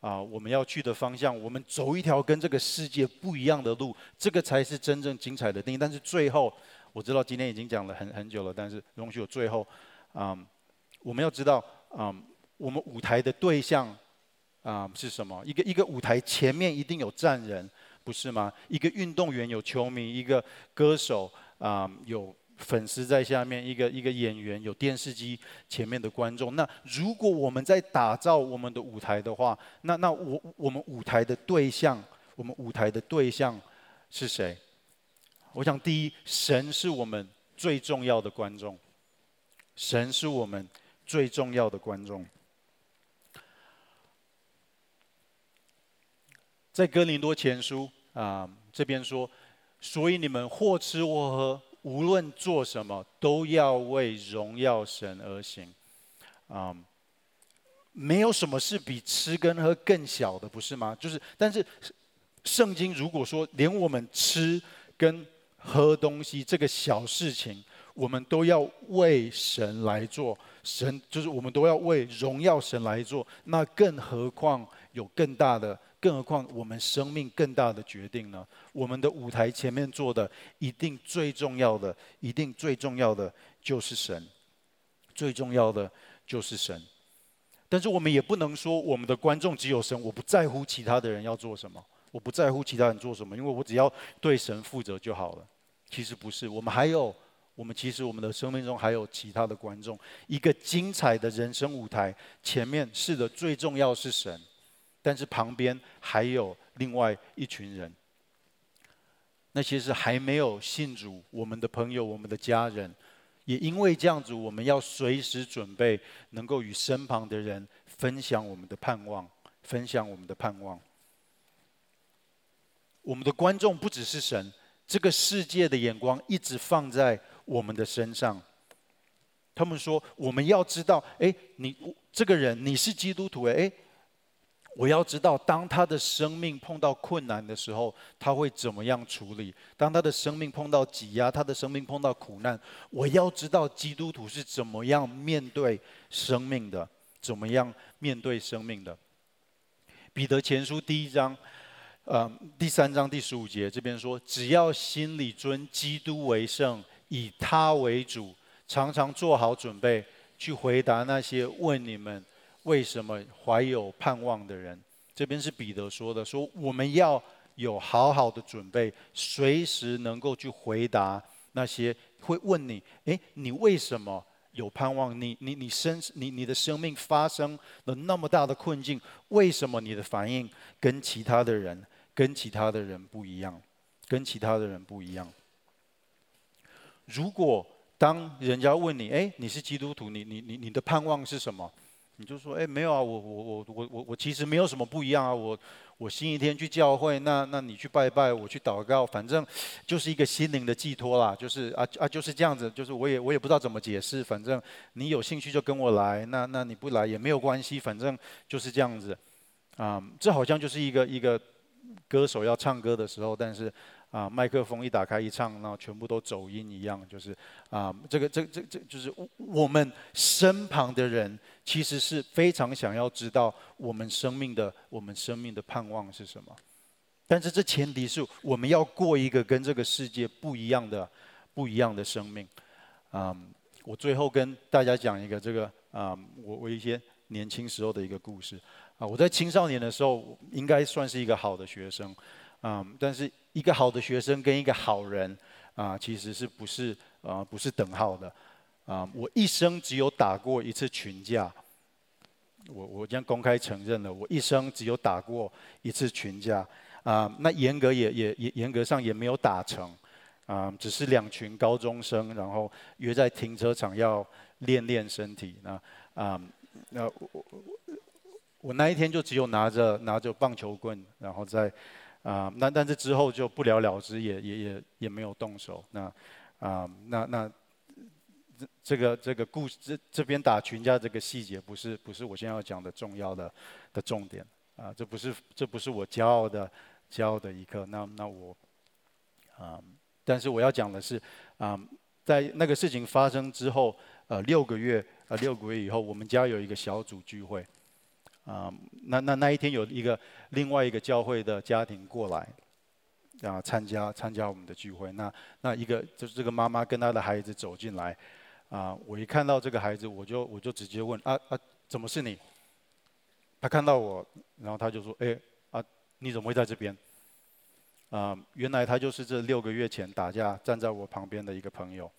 啊，我们要去的方向，我们走一条跟这个世界不一样的路，这个才是真正精彩的定义。但是最后，我知道今天已经讲了很很久了，但是容许我最后，嗯，我们要知道，嗯，我们舞台的对象啊、是什么？一个一个舞台前面一定有站人，不是吗？一个运动员有球迷，一个歌手啊、有。粉丝在下面，一个一个演员，有电视机前面的观众。那如果我们在打造我们的舞台的话，那那我我们舞台的对象，我们舞台的对象是谁？我想，第一，神是我们最重要的观众。神是我们最重要的观众。在哥林多前书啊、这边说，所以你们或吃或喝。无论做什么，都要为荣耀神而行。啊、没有什么是比吃跟喝更小的，不是吗？就是，但是圣经如果说连我们吃跟喝东西这个小事情，我们都要为神来做，神就是我们都要为荣耀神来做，那更何况有更大的。更何况我们生命更大的决定呢？我们的舞台前面做的一定最重要的，一定最重要的就是神，最重要的就是神。但是我们也不能说我们的观众只有神，我不在乎其他的人要做什么，我不在乎其他人做什么，因为我只要对神负责就好了。其实不是，我们还有，我们其实我们的生命中还有其他的观众，一个精彩的人生舞台，前面是的，最重要是神，但是旁边还有另外一群人，那些是还没有信主，我们的朋友，我们的家人。也因为这样子，我们要随时准备，能够与身旁的人分享我们的盼望，分享我们的盼望。我们的观众不只是神，这个世界的眼光一直放在我们的身上。他们说，我们要知道，哎，你这个人你是基督徒，哎。我要知道，当他的生命碰到困难的时候，他会怎么样处理？当他的生命碰到挤压，他的生命碰到苦难，我要知道基督徒是怎么样面对生命的，怎么样面对生命的。彼得前书第一章，呃，第三章第十五节这边说：只要心里尊基督为圣，以他为主，常常做好准备，去回答那些问你们。为什么怀有盼望的人？这边是彼得说的，说我们要有好好的准备，随时能够去回答那些会问你：诶，你为什么有盼望？你你你生你你的生命发生了那么大的困境，为什么你的反应跟其他的人跟其他的人不一样？跟其他的人不一样。如果当人家问你：诶，你是基督徒，你你你你的盼望是什么？你就说，哎，没有啊，我我我我我我其实没有什么不一样啊，我我星期天去教会，那那你去拜拜，我去祷告，反正就是一个心灵的寄托啦，就是啊啊就是这样子，就是我也我也不知道怎么解释，反正你有兴趣就跟我来，那那你不来也没有关系，反正就是这样子，啊，这好像就是一个一个歌手要唱歌的时候，但是。啊，麦克风一打开一唱，然后全部都走音一样，就是啊，这个这这这就是我们身旁的人，其实是非常想要知道我们生命的我们生命的盼望是什么。但是这前提是我们要过一个跟这个世界不一样的不一样的生命。啊，我最后跟大家讲一个这个啊，我我一些年轻时候的一个故事。啊，我在青少年的时候应该算是一个好的学生。嗯，但是一个好的学生跟一个好人啊、其实是不是啊、呃，不是等号的啊、我一生只有打过一次群架，我我将公开承认了，我一生只有打过一次群架啊、那严格也也也严格上也没有打成啊、只是两群高中生，然后约在停车场要练练身体。那啊，那、我我我那一天就只有拿着拿着棒球棍，然后在。啊，那但是之后就不了了之，也也也也没有动手。那啊，那那这这个这个故事这这边打群架这个细节不是不是我现在要讲的重要的的重点啊，这不是这不是我骄傲的骄傲的一刻。那那我啊，但是我要讲的是啊，在那个事情发生之后，呃，六个月呃六个月以后，我们家有一个小组聚会。啊，那那那一天有一个另外一个教会的家庭过来，啊，参加参加我们的聚会。那那一个就是这个妈妈跟她的孩子走进来，啊，我一看到这个孩子，我就我就直接问啊啊，怎么是你？他看到我，然后他就说，哎啊，你怎么会在这边？啊，原来他就是这六个月前打架站在我旁边的一个朋友。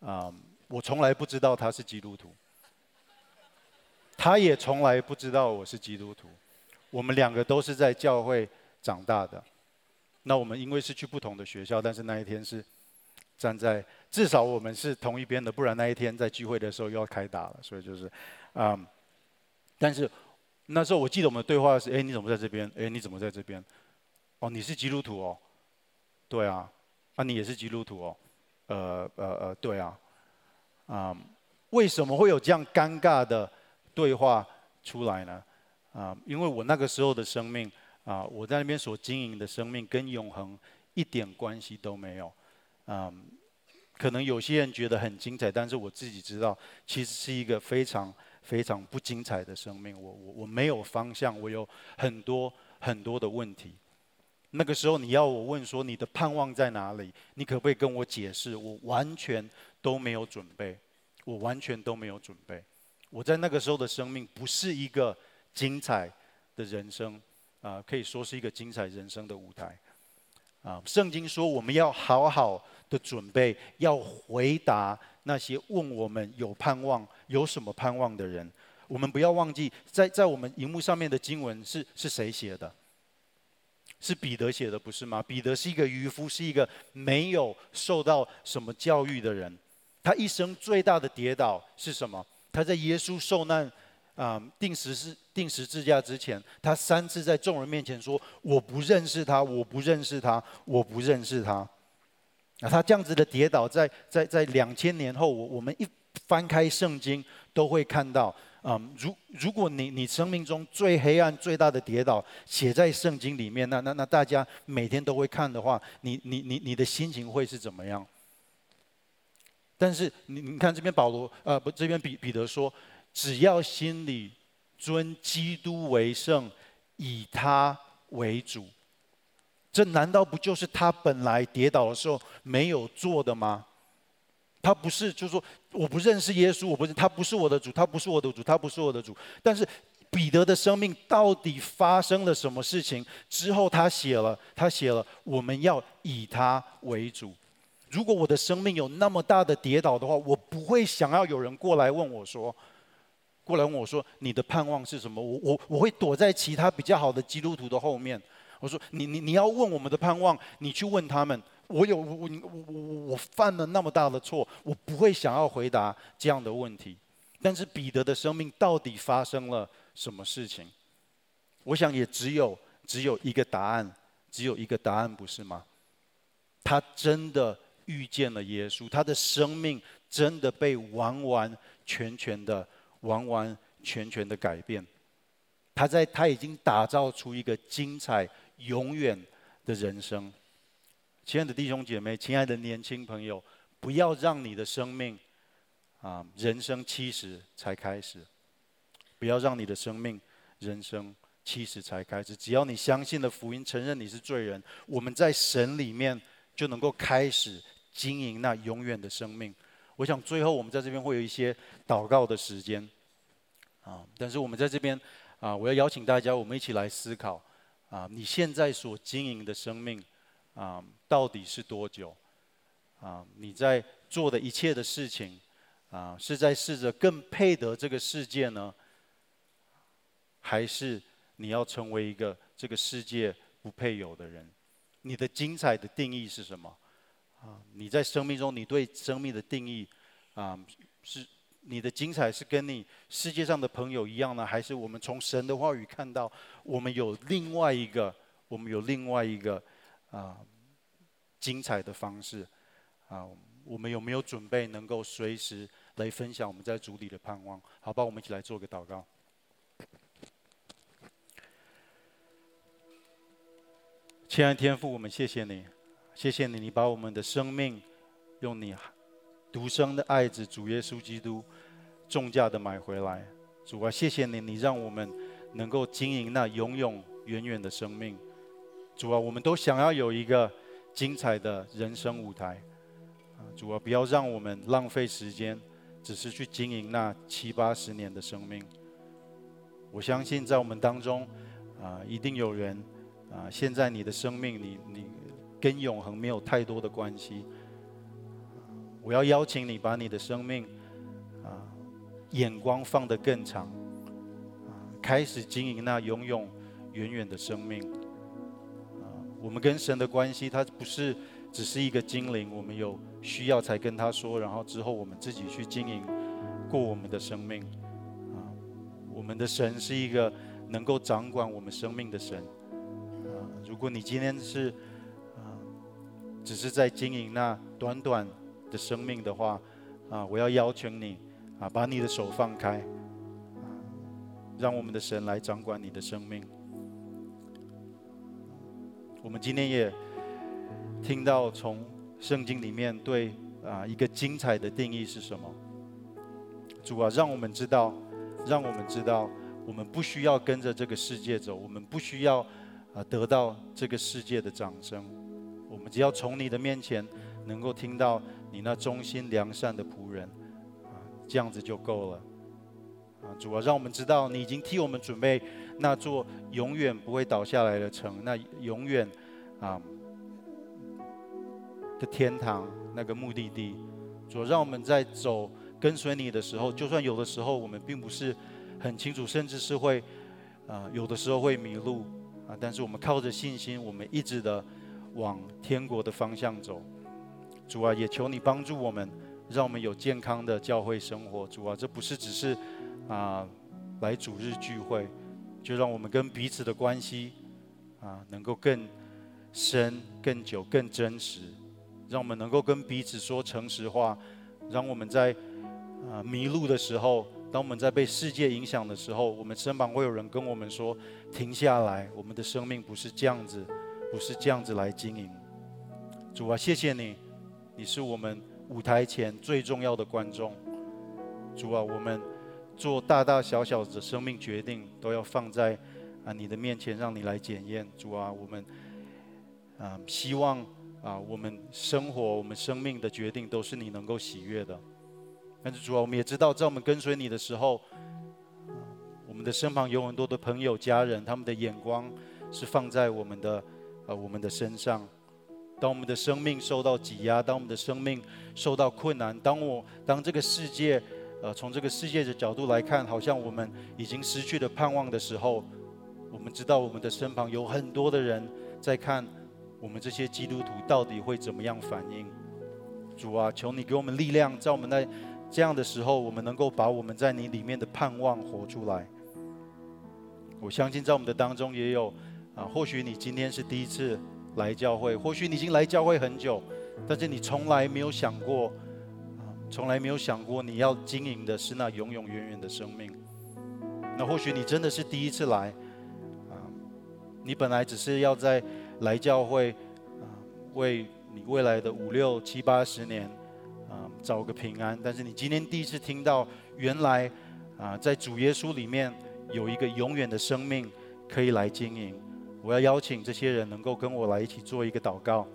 啊，我从来不知道他是基督徒。他也从来不知道我是基督徒，我们两个都是在教会长大的。那我们因为是去不同的学校，但是那一天是站在至少我们是同一边的，不然那一天在聚会的时候又要开打了。所以就是，嗯，但是那时候我记得我们对话是：哎，你怎么在这边？哎，你怎么在这边？哦，你是基督徒哦？对啊，啊，你也是基督徒哦？呃呃呃，对啊，嗯，为什么会有这样尴尬的？对话出来呢，啊，因为我那个时候的生命啊，我在那边所经营的生命跟永恒一点关系都没有，啊，可能有些人觉得很精彩，但是我自己知道，其实是一个非常非常不精彩的生命。我我我没有方向，我有很多很多的问题。那个时候你要我问说你的盼望在哪里？你可不可以跟我解释？我完全都没有准备，我完全都没有准备。我在那个时候的生命不是一个精彩的人生啊，可以说是一个精彩人生的舞台啊。圣经说我们要好好的准备，要回答那些问我们有盼望、有什么盼望的人。我们不要忘记，在在我们荧幕上面的经文是是谁写的？是彼得写的，不是吗？彼得是一个渔夫，是一个没有受到什么教育的人。他一生最大的跌倒是什么？他在耶稣受难啊，定时是定时自驾之前，他三次在众人面前说：“我不认识他，我不认识他，我不认识他。”那他这样子的跌倒，在在在两千年后，我我们一翻开圣经都会看到。啊、嗯，如如果你你生命中最黑暗、最大的跌倒写在圣经里面，那那那大家每天都会看的话，你你你你的心情会是怎么样？但是你你看这边保罗，呃不，这边彼彼得说，只要心里尊基督为圣，以他为主，这难道不就是他本来跌倒的时候没有做的吗？他不是，就是说，我不认识耶稣，我不是，他不是我的主，他不是我的主，他不是我的主。但是彼得的生命到底发生了什么事情之后，他写了，他写了，我们要以他为主。如果我的生命有那么大的跌倒的话，我不会想要有人过来问我说，过来问我说，你的盼望是什么？我我我会躲在其他比较好的基督徒的后面。我说，你你你要问我们的盼望，你去问他们。我有我我我我犯了那么大的错，我不会想要回答这样的问题。但是彼得的生命到底发生了什么事情？我想也只有只有一个答案，只有一个答案，不是吗？他真的遇见了耶稣，他的生命真的被完完全全的完完全全的改变。他在他已经打造出一个精彩永远的人生。亲爱的弟兄姐妹，亲爱的年轻朋友，不要让你的生命啊，人生七十才开始。不要让你的生命人生七十才开始。只要你相信了福音，承认你是罪人，我们在神里面就能够开始经营那永远的生命。我想最后我们在这边会有一些祷告的时间啊，但是我们在这边啊，我要邀请大家，我们一起来思考啊，你现在所经营的生命。啊，到底是多久？啊，你在做的一切的事情，啊，是在试着更配得这个世界呢，还是你要成为一个这个世界不配有的人？你的精彩的定义是什么？啊，你在生命中，你对生命的定义，啊，是你的精彩是跟你世界上的朋友一样呢，还是我们从神的话语看到，我们有另外一个，我们有另外一个？啊，精彩的方式啊，我们有没有准备能够随时来分享我们在主里的盼望？好吧，我们一起来做个祷告。亲爱的天父，我们谢谢你，谢谢你，你把我们的生命用你独生的爱子主耶稣基督重价的买回来。主啊，谢谢你，你让我们能够经营那永永远远的生命。主啊，我们都想要有一个精彩的人生舞台，主啊，不要让我们浪费时间，只是去经营那七八十年的生命。我相信在我们当中，啊，一定有人，啊，现在你的生命，你你跟永恒没有太多的关系。我要邀请你把你的生命，啊，眼光放得更长，开始经营那永永远远的生命。啊我们跟神的关系，他不是只是一个精灵，我们有需要才跟他说，然后之后我们自己去经营过我们的生命。啊，我们的神是一个能够掌管我们生命的神。啊，如果你今天是，只是在经营那短短的生命的话，啊，我要邀请你啊，把你的手放开，让我们的神来掌管你的生命。我们今天也听到从圣经里面对啊一个精彩的定义是什么？主啊，让我们知道，让我们知道，我们不需要跟着这个世界走，我们不需要啊得到这个世界的掌声，我们只要从你的面前能够听到你那忠心良善的仆人，啊，这样子就够了。啊，主啊，让我们知道你已经替我们准备那座永远不会倒下来的城，那永远啊的天堂，那个目的地。主啊，让我们在走跟随你的时候，就算有的时候我们并不是很清楚，甚至是会啊有的时候会迷路啊，但是我们靠着信心，我们一直的往天国的方向走。主啊，也求你帮助我们，让我们有健康的教会生活。主啊，这不是只是。啊，来主日聚会，就让我们跟彼此的关系啊，能够更深、更久、更真实。让我们能够跟彼此说诚实话。让我们在啊迷路的时候，当我们在被世界影响的时候，我们身旁会有人跟我们说：“停下来，我们的生命不是这样子，不是这样子来经营。”主啊，谢谢你，你是我们舞台前最重要的观众。主啊，我们。做大大小小的生命决定，都要放在啊你的面前，让你来检验。主啊，我们啊希望啊我们生活、我们生命的决定都是你能够喜悦的。但是主啊，我们也知道，在我们跟随你的时候，我们的身旁有很多的朋友、家人，他们的眼光是放在我们的啊我们的身上。当我们的生命受到挤压，当我们的生命受到困难，当我当这个世界。呃，从这个世界的角度来看，好像我们已经失去了盼望的时候，我们知道我们的身旁有很多的人在看我们这些基督徒到底会怎么样反应。主啊，求你给我们力量，在我们在这样的时候，我们能够把我们在你里面的盼望活出来。我相信在我们的当中也有啊，或许你今天是第一次来教会，或许你已经来教会很久，但是你从来没有想过。从来没有想过你要经营的是那永永远远的生命。那或许你真的是第一次来，啊，你本来只是要在来教会，啊，为你未来的五六七八十年，啊，找个平安。但是你今天第一次听到，原来，啊，在主耶稣里面有一个永远的生命可以来经营。我要邀请这些人能够跟我来一起做一个祷告，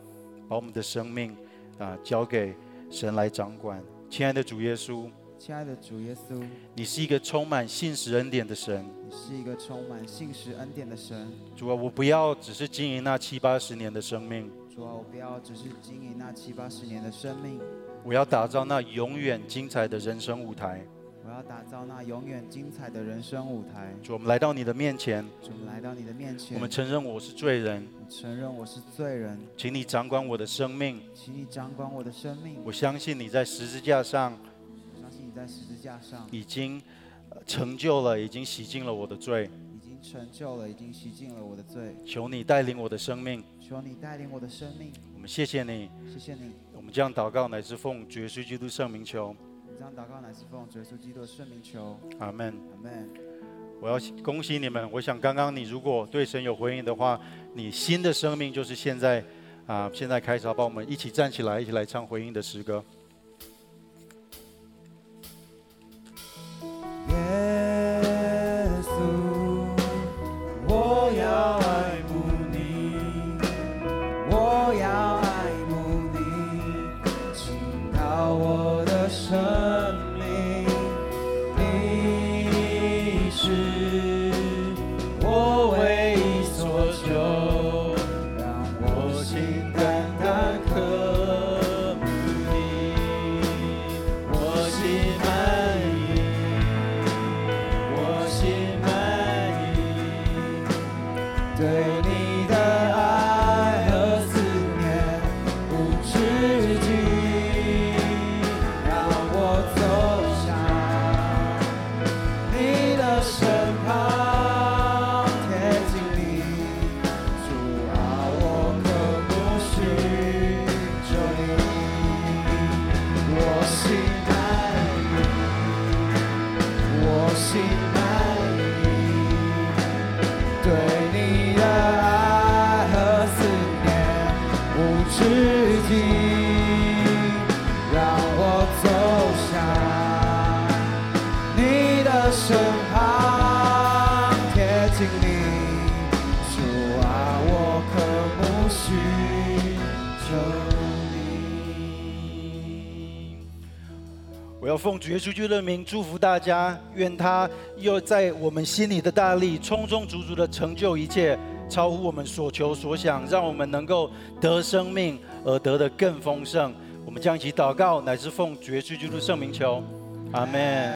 把我们的生命，啊，交给神来掌管。亲爱的主耶稣，亲爱的主耶稣，你是一个充满信实恩典的神。你是一个充满信实恩典的神。主啊，我不要只是经营那七八十年的生命。主啊，我不要只是经营那七八十年的生命。我要打造那永远精彩的人生舞台。我要打造那永远精彩的人生舞台。主，我们来到你的面前。主，我们来到你的面前。我们承认我是罪人。承认我是罪人。请你掌管我的生命。请你掌管我的生命。我相信你在十字架上。我相信你在十字架上。已经成就了，已经洗净了我的罪。已经成就了，已经洗净了我的罪。求你带领我的生命。求你带领我的生命。我们谢谢你。谢谢你。我们这样祷告，乃是奉主耶稣基督圣名求。这样祷告乃是奉耶稣基督的圣名求。阿门。阿门。我要恭喜你们。我想刚刚你如果对神有回应的话，你新的生命就是现在啊，现在开始，好，帮我们一起站起来，一起来唱回应的诗歌。稣基督的名祝福大家，愿他又在我们心里的大力，充充足足的成就一切，超乎我们所求所想，让我们能够得生命而得的更丰盛。我们将一起祷告，乃是奉主耶稣基督圣名求，阿门。